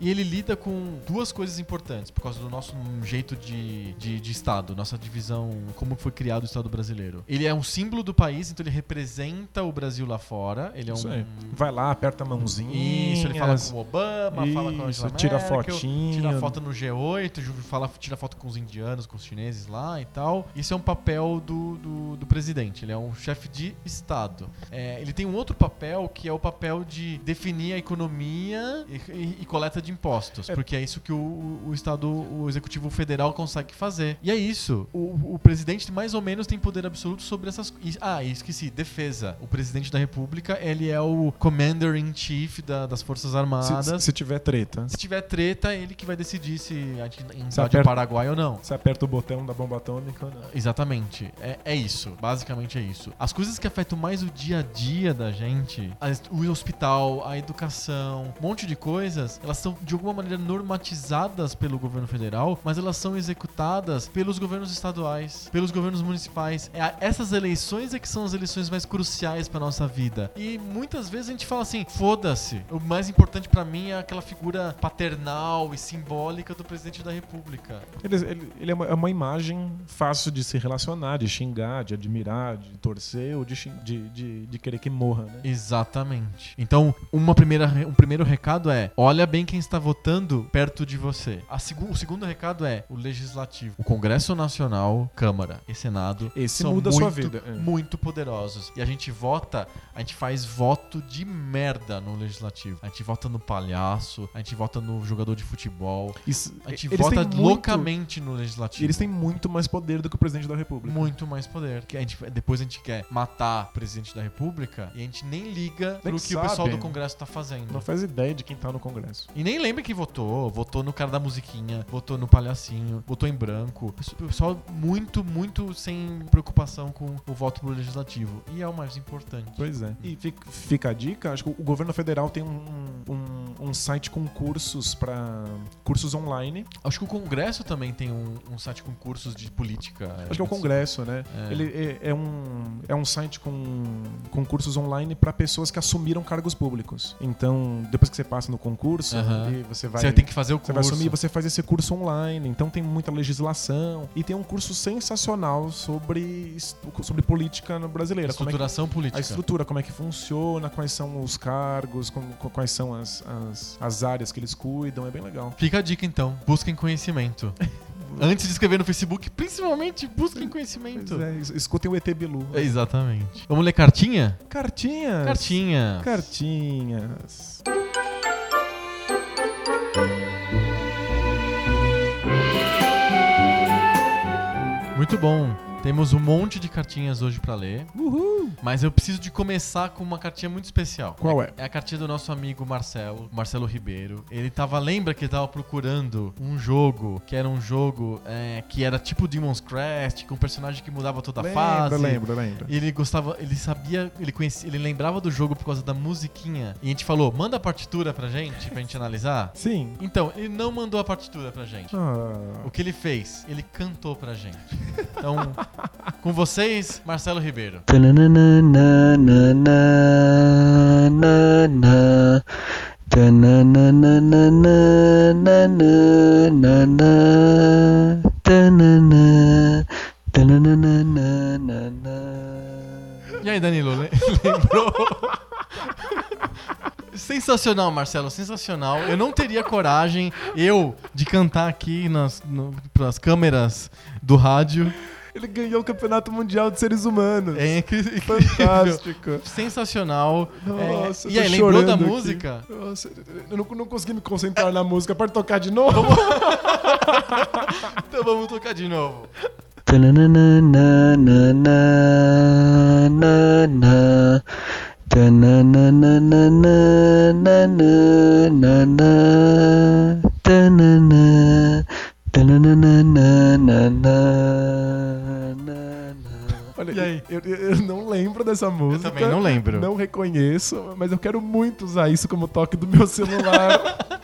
e ele lida com duas coisas importantes por causa do nosso jeito de, de, de Estado, nossa divisão, como foi criado o Estado brasileiro. Ele é um símbolo do país, então ele representa o Brasil lá fora. Ele é Isso um. aí. Vai lá, aperta a mãozinha. Isso, ele fala com o Obama, fala com a Isso, Angela tira Merkel, fotinho. Tira foto no G8, ju- fala, tira foto com os indianos, com os chineses lá e tal. Isso é um papel do, do, do presidente. Ele é um chefe de Estado. É, ele tem um outro papel que é o papel de definir a economia e, e coleta de impostos, É. porque é isso que o, o Estado, o Executivo Federal consegue fazer. E é isso. O, o presidente mais ou menos tem poder absoluto sobre essas coisas. Ah, esqueci, defesa. O presidente da República, ele é o Commander in Chief da- das Forças Armadas. Se, se tiver treta, Se tiver treta, ele que vai decidir se a gente invade o Paraguai ou não. você aperta o botão da bomba atômica ou não. Exatamente. É, é isso. Basicamente é isso. As coisas que afetam mais o dia a dia da gente, as- o hospital, a educação, um monte de coisas, elas são de alguma maneira normatizadas pelo governo federal, mas elas são executadas pelos governos estaduais, pelos governos municipais. É, essas eleições é que são as eleições mais cruciais pra nossa vida. E muitas vezes a gente fala assim: foda-se. O mais importante pra mim é aquela figura paternal e simbólica do presidente da República. Ele, ele- ele é, uma, é uma imagem fácil de se relacionar, de xingar, de admirar, de torcer ou de, de, de, de querer que morra, né? Exatamente. Então, uma primeira, um primeiro recado é: olha bem quem está votando perto de você. A segu- o segundo recado é o legislativo. O Congresso Nacional, Câmara e Senado Esse são muda muito, sua vida. é. muito poderosos. E a gente vota, a gente faz voto de merda no legislativo. A gente vota no palhaço, a gente vota no jogador de futebol. Isso- A gente vota têm muito- loucamente no E legislativo. eles têm muito mais poder do que o presidente da República. muito mais poder. Que a gente, depois a gente quer matar o presidente da república e a gente nem liga Nem pro que sabe. o pessoal do Congresso tá fazendo. Não faz ideia de quem tá no Congresso. E nem lembra que votou. Votou no cara da musiquinha, votou no palhacinho, votou em branco. Pessoal muito, muito sem preocupação com o voto pro legislativo. E é o mais importante. Pois é. E fica, a dica, acho que o governo federal tem um, um, um site com cursos para cursos online. Acho que o Congresso também tem um, um site com cursos de política. Acho que é o Congresso, né? É. Ele é, é um, é um site com, com cursos online para pessoas que assumiram cargos públicos. Então, depois que você passa no concurso, e você vai. Você tem que fazer o Você curso. vai assumir, você faz esse curso online. Então tem muita legislação. E tem um curso sensacional sobre, sobre política brasileira. Como é que- Estruturação política. a estrutura, como é que funciona, quais são os cargos, como- qu- quais são as, as, as áreas que eles cuidam. É bem legal. Fica a dica então, busquem conhecimento. Antes de escrever no Facebook, principalmente busquem conhecimento. Pois é, es- escutem o ET Bilu. É, Exatamente. Vamos ler cartinha? Cartinhas. Cartinha. Cartinhas. Muito bom. Temos um monte de cartinhas hoje pra ler, Uhul. mas eu preciso de começar com uma cartinha muito especial. Qual é? É a cartinha do nosso amigo Marcelo, Marcelo Ribeiro. Ele tava, lembra que ele tava procurando um jogo, que era um jogo é, que era tipo Demon's Crest, com um personagem que mudava toda a fase. Lembro, lembro, lembro. E Ele gostava, ele sabia, ele conhecia, ele lembrava do jogo por causa da musiquinha. E a gente falou, manda a partitura pra gente, pra gente analisar. Sim. Então, ele não mandou a partitura pra gente. O Ah, que ele fez? Ele cantou pra gente. Então, com vocês, Marcelo Ribeiro. E aí, Danilo, le- lembrou? Sensacional, Marcelo, sensacional. Eu não teria coragem, eu, de cantar aqui nas no, pras câmeras do rádio. Ele ganhou o Campeonato Mundial de Seres Humanos. É incrível. Fantástico. Sensacional. Nossa, É, e aí, lembrou da aqui. música? Nossa, eu não, não consegui me concentrar na música. Pode tocar de novo? Então vamos tocar de novo. Olha, E aí? Eu, eu- eu não lembro dessa música. também não lembro. Não reconheço, mas eu quero muito usar isso como toque do meu celular.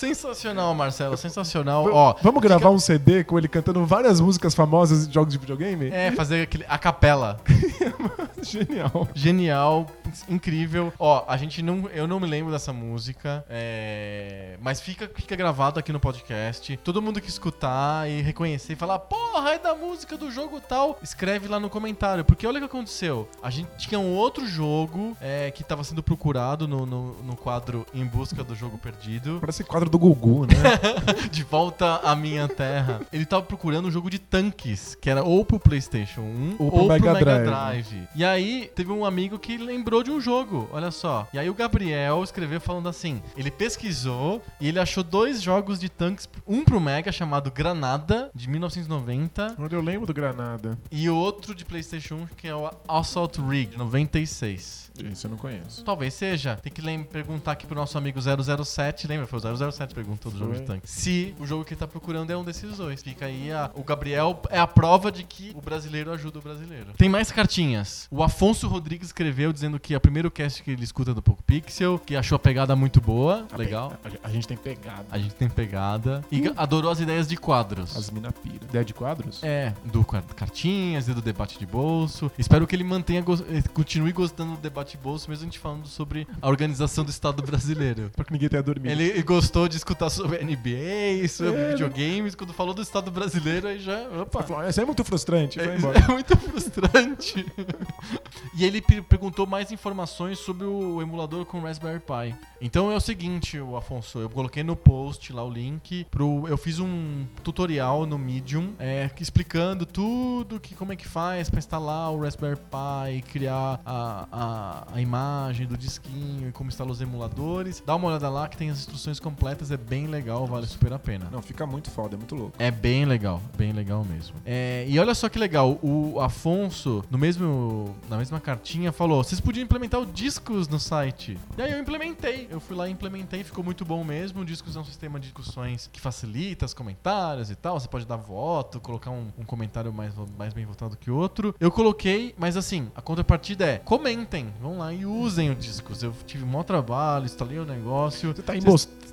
Sensacional, Marcelo, sensacional. Ó, Vamos gravar um CD com ele cantando várias músicas famosas de jogos de videogame? é fazer aquele a capela. Genial. Genial, incrível. Ó, a gente não. Eu não me lembro dessa música. é, mas fica, fica gravado aqui no podcast. Todo mundo que escutar e reconhecer e falar, porra, é da música do jogo tal, escreve lá no comentário. Porque olha o que aconteceu. A gente tinha um outro jogo é, que tava sendo procurado no, no, no quadro Em Busca do Jogo Perdido. Parece quadro do Gugu, né? De volta à minha terra. Ele tava procurando um jogo de tanques, que era ou pro PlayStation 1 Ou pro Mega Drive. E aí, teve um amigo que lembrou lembrou de um jogo, olha só. E aí o Gabriel escreveu falando assim: ele pesquisou e ele achou dois jogos de tanques, um pro Mega chamado Granada, de 1990, Onde eu lembro do Granada. e outro de PlayStation 1 que é o Assault Rig, de 96. Isso eu não conheço. Talvez seja. Tem que lem- perguntar aqui pro nosso amigo 007. Lembra? Foi o 007 que perguntou do jogo Foi. de tanque. Se o jogo que ele tá procurando é um desses dois. Fica aí a- o Gabriel é a prova de que o brasileiro ajuda o brasileiro. Tem mais cartinhas. O Afonso Rodrigues escreveu dizendo que é o primeiro cast que ele escuta do Poco Pixel, que achou a pegada muito boa. Legal. A, a gente tem pegado. A gente tem pegada. E ga- adorou as ideias de quadros. As mina pira. Ideia de quadros? É, do cartinhas e do debate de bolso. Espero que ele mantenha, eh, continue gostando do debate bolso, mesmo a gente falando sobre a organização do Estado brasileiro. Pra que ninguém tenha dormido. Ele gostou de escutar sobre NBA, sobre É, videogames. Quando falou do Estado brasileiro, aí já. Opa! Falou, "Ah, Isso é muito frustrante. Vai É, embora. é muito frustrante. e ele per- perguntou mais informações sobre o emulador com Raspberry Pi. Então é o seguinte, o Afonso, eu coloquei no post lá o link pro. Eu fiz um tutorial no Medium é, explicando tudo que como é que faz pra instalar o Raspberry Pi, criar a, a, a imagem do disquinho e como instalar os emuladores. Dá uma olhada lá que tem as instruções completas, é bem legal, vale super a pena. Não, fica muito foda, é muito louco. É bem legal, bem legal mesmo. É, e olha só que legal, o Afonso, no mesmo, na mesma cartinha, falou: vocês podiam implementar o Discos no site. E aí eu implementei. Eu fui lá e implementei, ficou muito bom mesmo. O Discos é um sistema de discussões que facilita os comentários e tal. Você pode dar voto, colocar um, um comentário mais, mais bem votado que outro. Eu coloquei, mas assim, a contrapartida é: comentem, vão lá e usem o Discos. Eu tive maior trabalho, instalei o negócio. Você tá aí,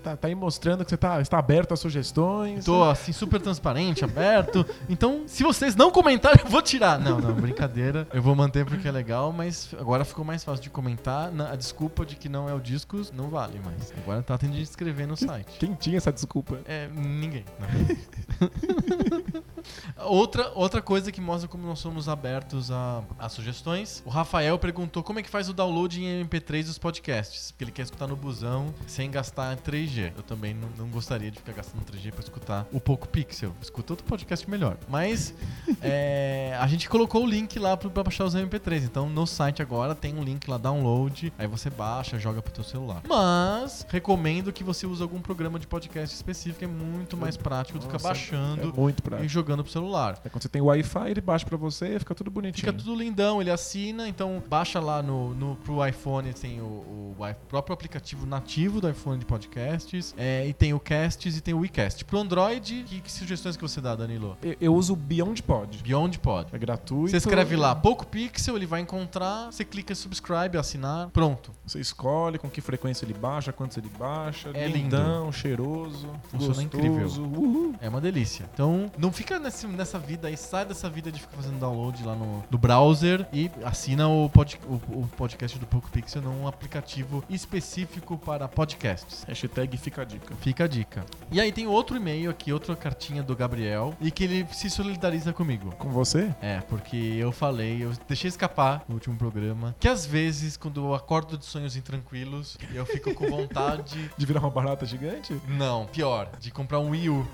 tá, tá aí mostrando que você tá, está aberto a sugestões. Tô assim, super transparente, aberto. Então, se vocês não comentarem, eu vou tirar. Não, não, brincadeira. Eu vou manter porque é legal, mas agora ficou mais fácil de comentar. A desculpa de que não é o discos não vale mais. Agora tá tendo de escrever no site. Quem tinha essa desculpa? É, ninguém. outra, outra coisa que mostra como nós somos abertos a, a sugestões. O Rafael perguntou como é que faz o download em MP3 dos podcasts. Porque ele quer escutar no busão sem gastar 3G. Eu também não, não gostaria de ficar gastando 3G pra escutar o Poco Pixel. Escuta outro podcast melhor. Mas é, a gente colocou o link lá pra baixar os MP3. Então no site agora tem um link lá, download. Aí você baixa, joga pro teu celular. Mas recomendo que você use algum programa de podcast específico. É muito mais prático do que ficar baixando É muito e prático. Jogando pro celular. É quando você tem Wi-Fi, ele baixa pra você, fica tudo bonitinho. Fica tudo lindão, ele assina, então baixa lá no, no pro iPhone, tem o, o i- próprio aplicativo nativo do iPhone de podcasts, é, e tem o Casts e tem o WeCast. Pro Android, que, que sugestões que você dá, Danilo? Eu, eu uso o Beyond Pod. Beyond Pod. É gratuito. Você escreve lá, Poco Pixel, ele vai encontrar, você clica em subscribe, assinar, pronto. Você escolhe com que frequência ele baixa, quantos ele baixa. É lindão, cheiroso, Funciona gostoso. incrível. Uhul. É uma delícia. Então, não fica nesse- nessa vida aí, sai dessa vida de ficar fazendo download lá no, no browser e assina o, pod- o- o podcast do Poco Pixel num aplicativo específico para podcasts. Hashtag fica a dica. Fica a dica. E aí tem outro e-mail aqui, outra cartinha do Gabriel, e que ele se solidariza comigo. Com você? É, porque eu falei, eu deixei escapar no último programa, que às vezes, quando eu acordo de sonhos intranquilos, eu fico com vontade. De virar uma barata gigante? Não, pior, de comprar um Wii U.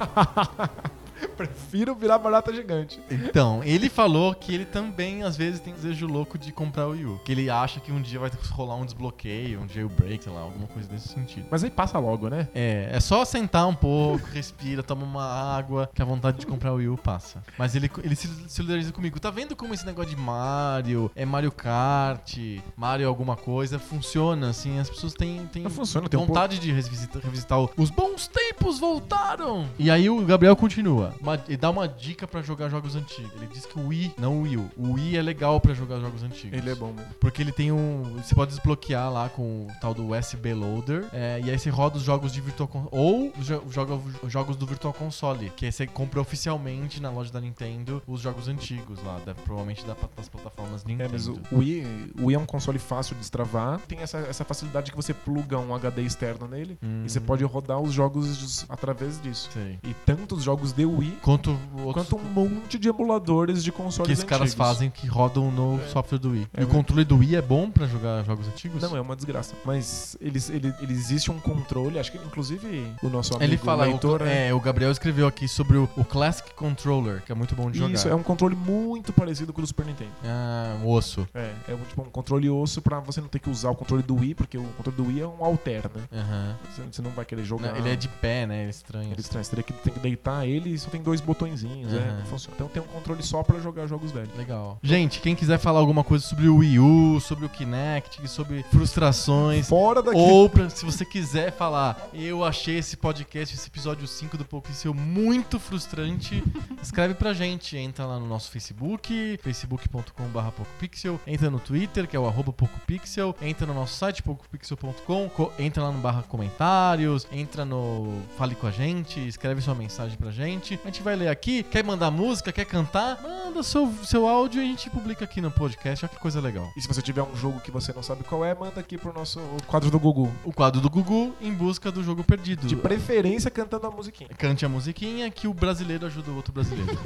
Prefiro virar barata gigante. Então, ele falou que ele também, às vezes, tem desejo louco de comprar o Wii U. Que ele acha que um dia vai rolar um desbloqueio, um jailbreak, sei lá, alguma coisa desse sentido. Mas aí passa logo, né? É, é só sentar um pouco, respira, toma uma água, que a vontade de comprar o Wii U passa. Mas ele, ele se solidariza comigo. Tá vendo como esse negócio de Mario, é Mario Kart, Mario alguma coisa, funciona, assim, as pessoas têm, têm funciona, tem um vontade de revisitar, revisitar o- os bons tempos voltaram. E aí o Gabriel continua. Uma- ele dá uma dica pra jogar jogos antigos. Ele diz que o Wii, não o Wii U, o Wii é legal pra jogar jogos antigos. Ele é bom mesmo. Porque ele tem um. Você pode desbloquear lá com o tal do USB Loader. é, e aí você roda os jogos de Virtual Console. Ou jo- joga os jogos do Virtual Console. Que aí você compra oficialmente na loja da Nintendo os jogos antigos lá. deve- provavelmente da, das plataformas É, Nintendo. mas o Wii, o Wii é um console fácil de destravar. Tem essa, essa facilidade que você pluga um HD externo nele Hum, e você pode rodar os jogos através disso. Sei. E tantos jogos de Wii Wii, Quanto, quanto um monte de emuladores de consoles que esses caras fazem que rodam no É. software do Wii. É e o controle do Wii é bom pra jogar jogos antigos? Não, é uma desgraça. Mas eles, ele, ele existe um controle, acho que inclusive o nosso amigo Ele fala, leitor... o, é, o Gabriel escreveu aqui sobre o, o Classic Controller, que é muito bom de jogar. Isso, é um controle muito parecido com o do Super Nintendo. Ah, um osso. É, é um, tipo um controle osso pra você não ter que usar o controle do Wii, porque o controle do Wii é um alter, né? Aham. Você, você não vai querer jogar... Não, ele é de pé, né? Ele é estranho. É estranho, você teria que, tem que deitar ele só tem dois botõezinhos, é, não funciona. Então tem um controle só pra jogar jogos velhos. Legal. Gente, quem quiser falar alguma coisa sobre o Wii U, sobre o Kinect, sobre frustrações, Fora daqui. ou pra, se você quiser falar, eu achei esse podcast, esse episódio 5 do Pixel muito frustrante, escreve pra gente. Entra lá no nosso Facebook, facebook.com.br PocoPixel, entra no Twitter, que é o PocoPixel, entra no nosso site, pocopixel.com, co- entra lá no barra comentários, entra no Fale com a gente, escreve sua mensagem pra gente. A gente vai ler aqui. Quer mandar música, quer cantar? Manda seu, seu áudio e a gente publica aqui no podcast. Olha que coisa legal. E se você tiver um jogo que você não sabe qual é, manda aqui pro nosso quadro do Gugu. O quadro do Gugu em busca do jogo perdido. De preferência cantando a musiquinha. Cante a musiquinha que o brasileiro ajuda o outro brasileiro.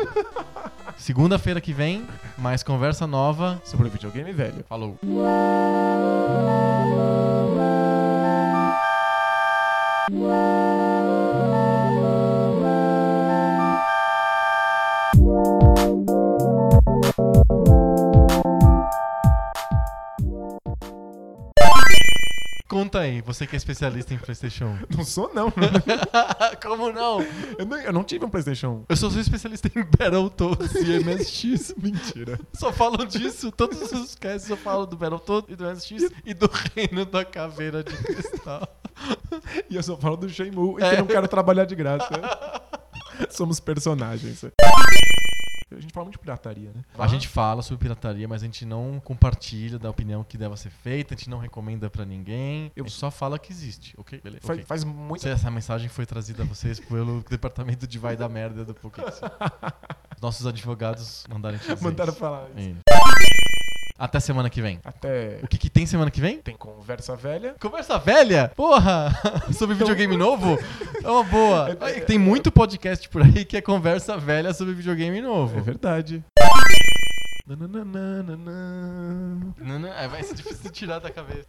Segunda-feira que vem, mais conversa nova. Sobre videogame velho. Falou. Conta aí, você que é especialista em PlayStation. Não sou, não. Como não? eu, não eu não tive um PlayStation. Eu só sou especialista em Battletoads e MSX. Mentira. Só falam disso. Todos os casts eu falo do Battletoads e do MSX e do Reino da Caveira de Cristal. E eu só falo do Shenmue e É. que eu não quero trabalhar de graça. Somos personagens. A gente fala muito de pirataria, né? A gente fala sobre pirataria, mas a gente não compartilha da opinião que deva ser feita, a gente não recomenda pra ninguém. Eu- A gente só fala que existe, ok? Beleza. Faz, ok. faz muito Essa mensagem foi trazida a vocês pelo departamento de vai da merda do Pokémon. Nossos advogados mandaram dizer Mandaram isso. falar isso. Isso. Até semana que vem. Até O que, que tem semana que vem? tem conversa velha. Conversa velha? Porra! sobre videogame novo? É uma boa. É- Tem muito podcast por aí que é conversa velha sobre videogame novo. É verdade. Nananana. É, vai ser difícil de tirar da cabeça.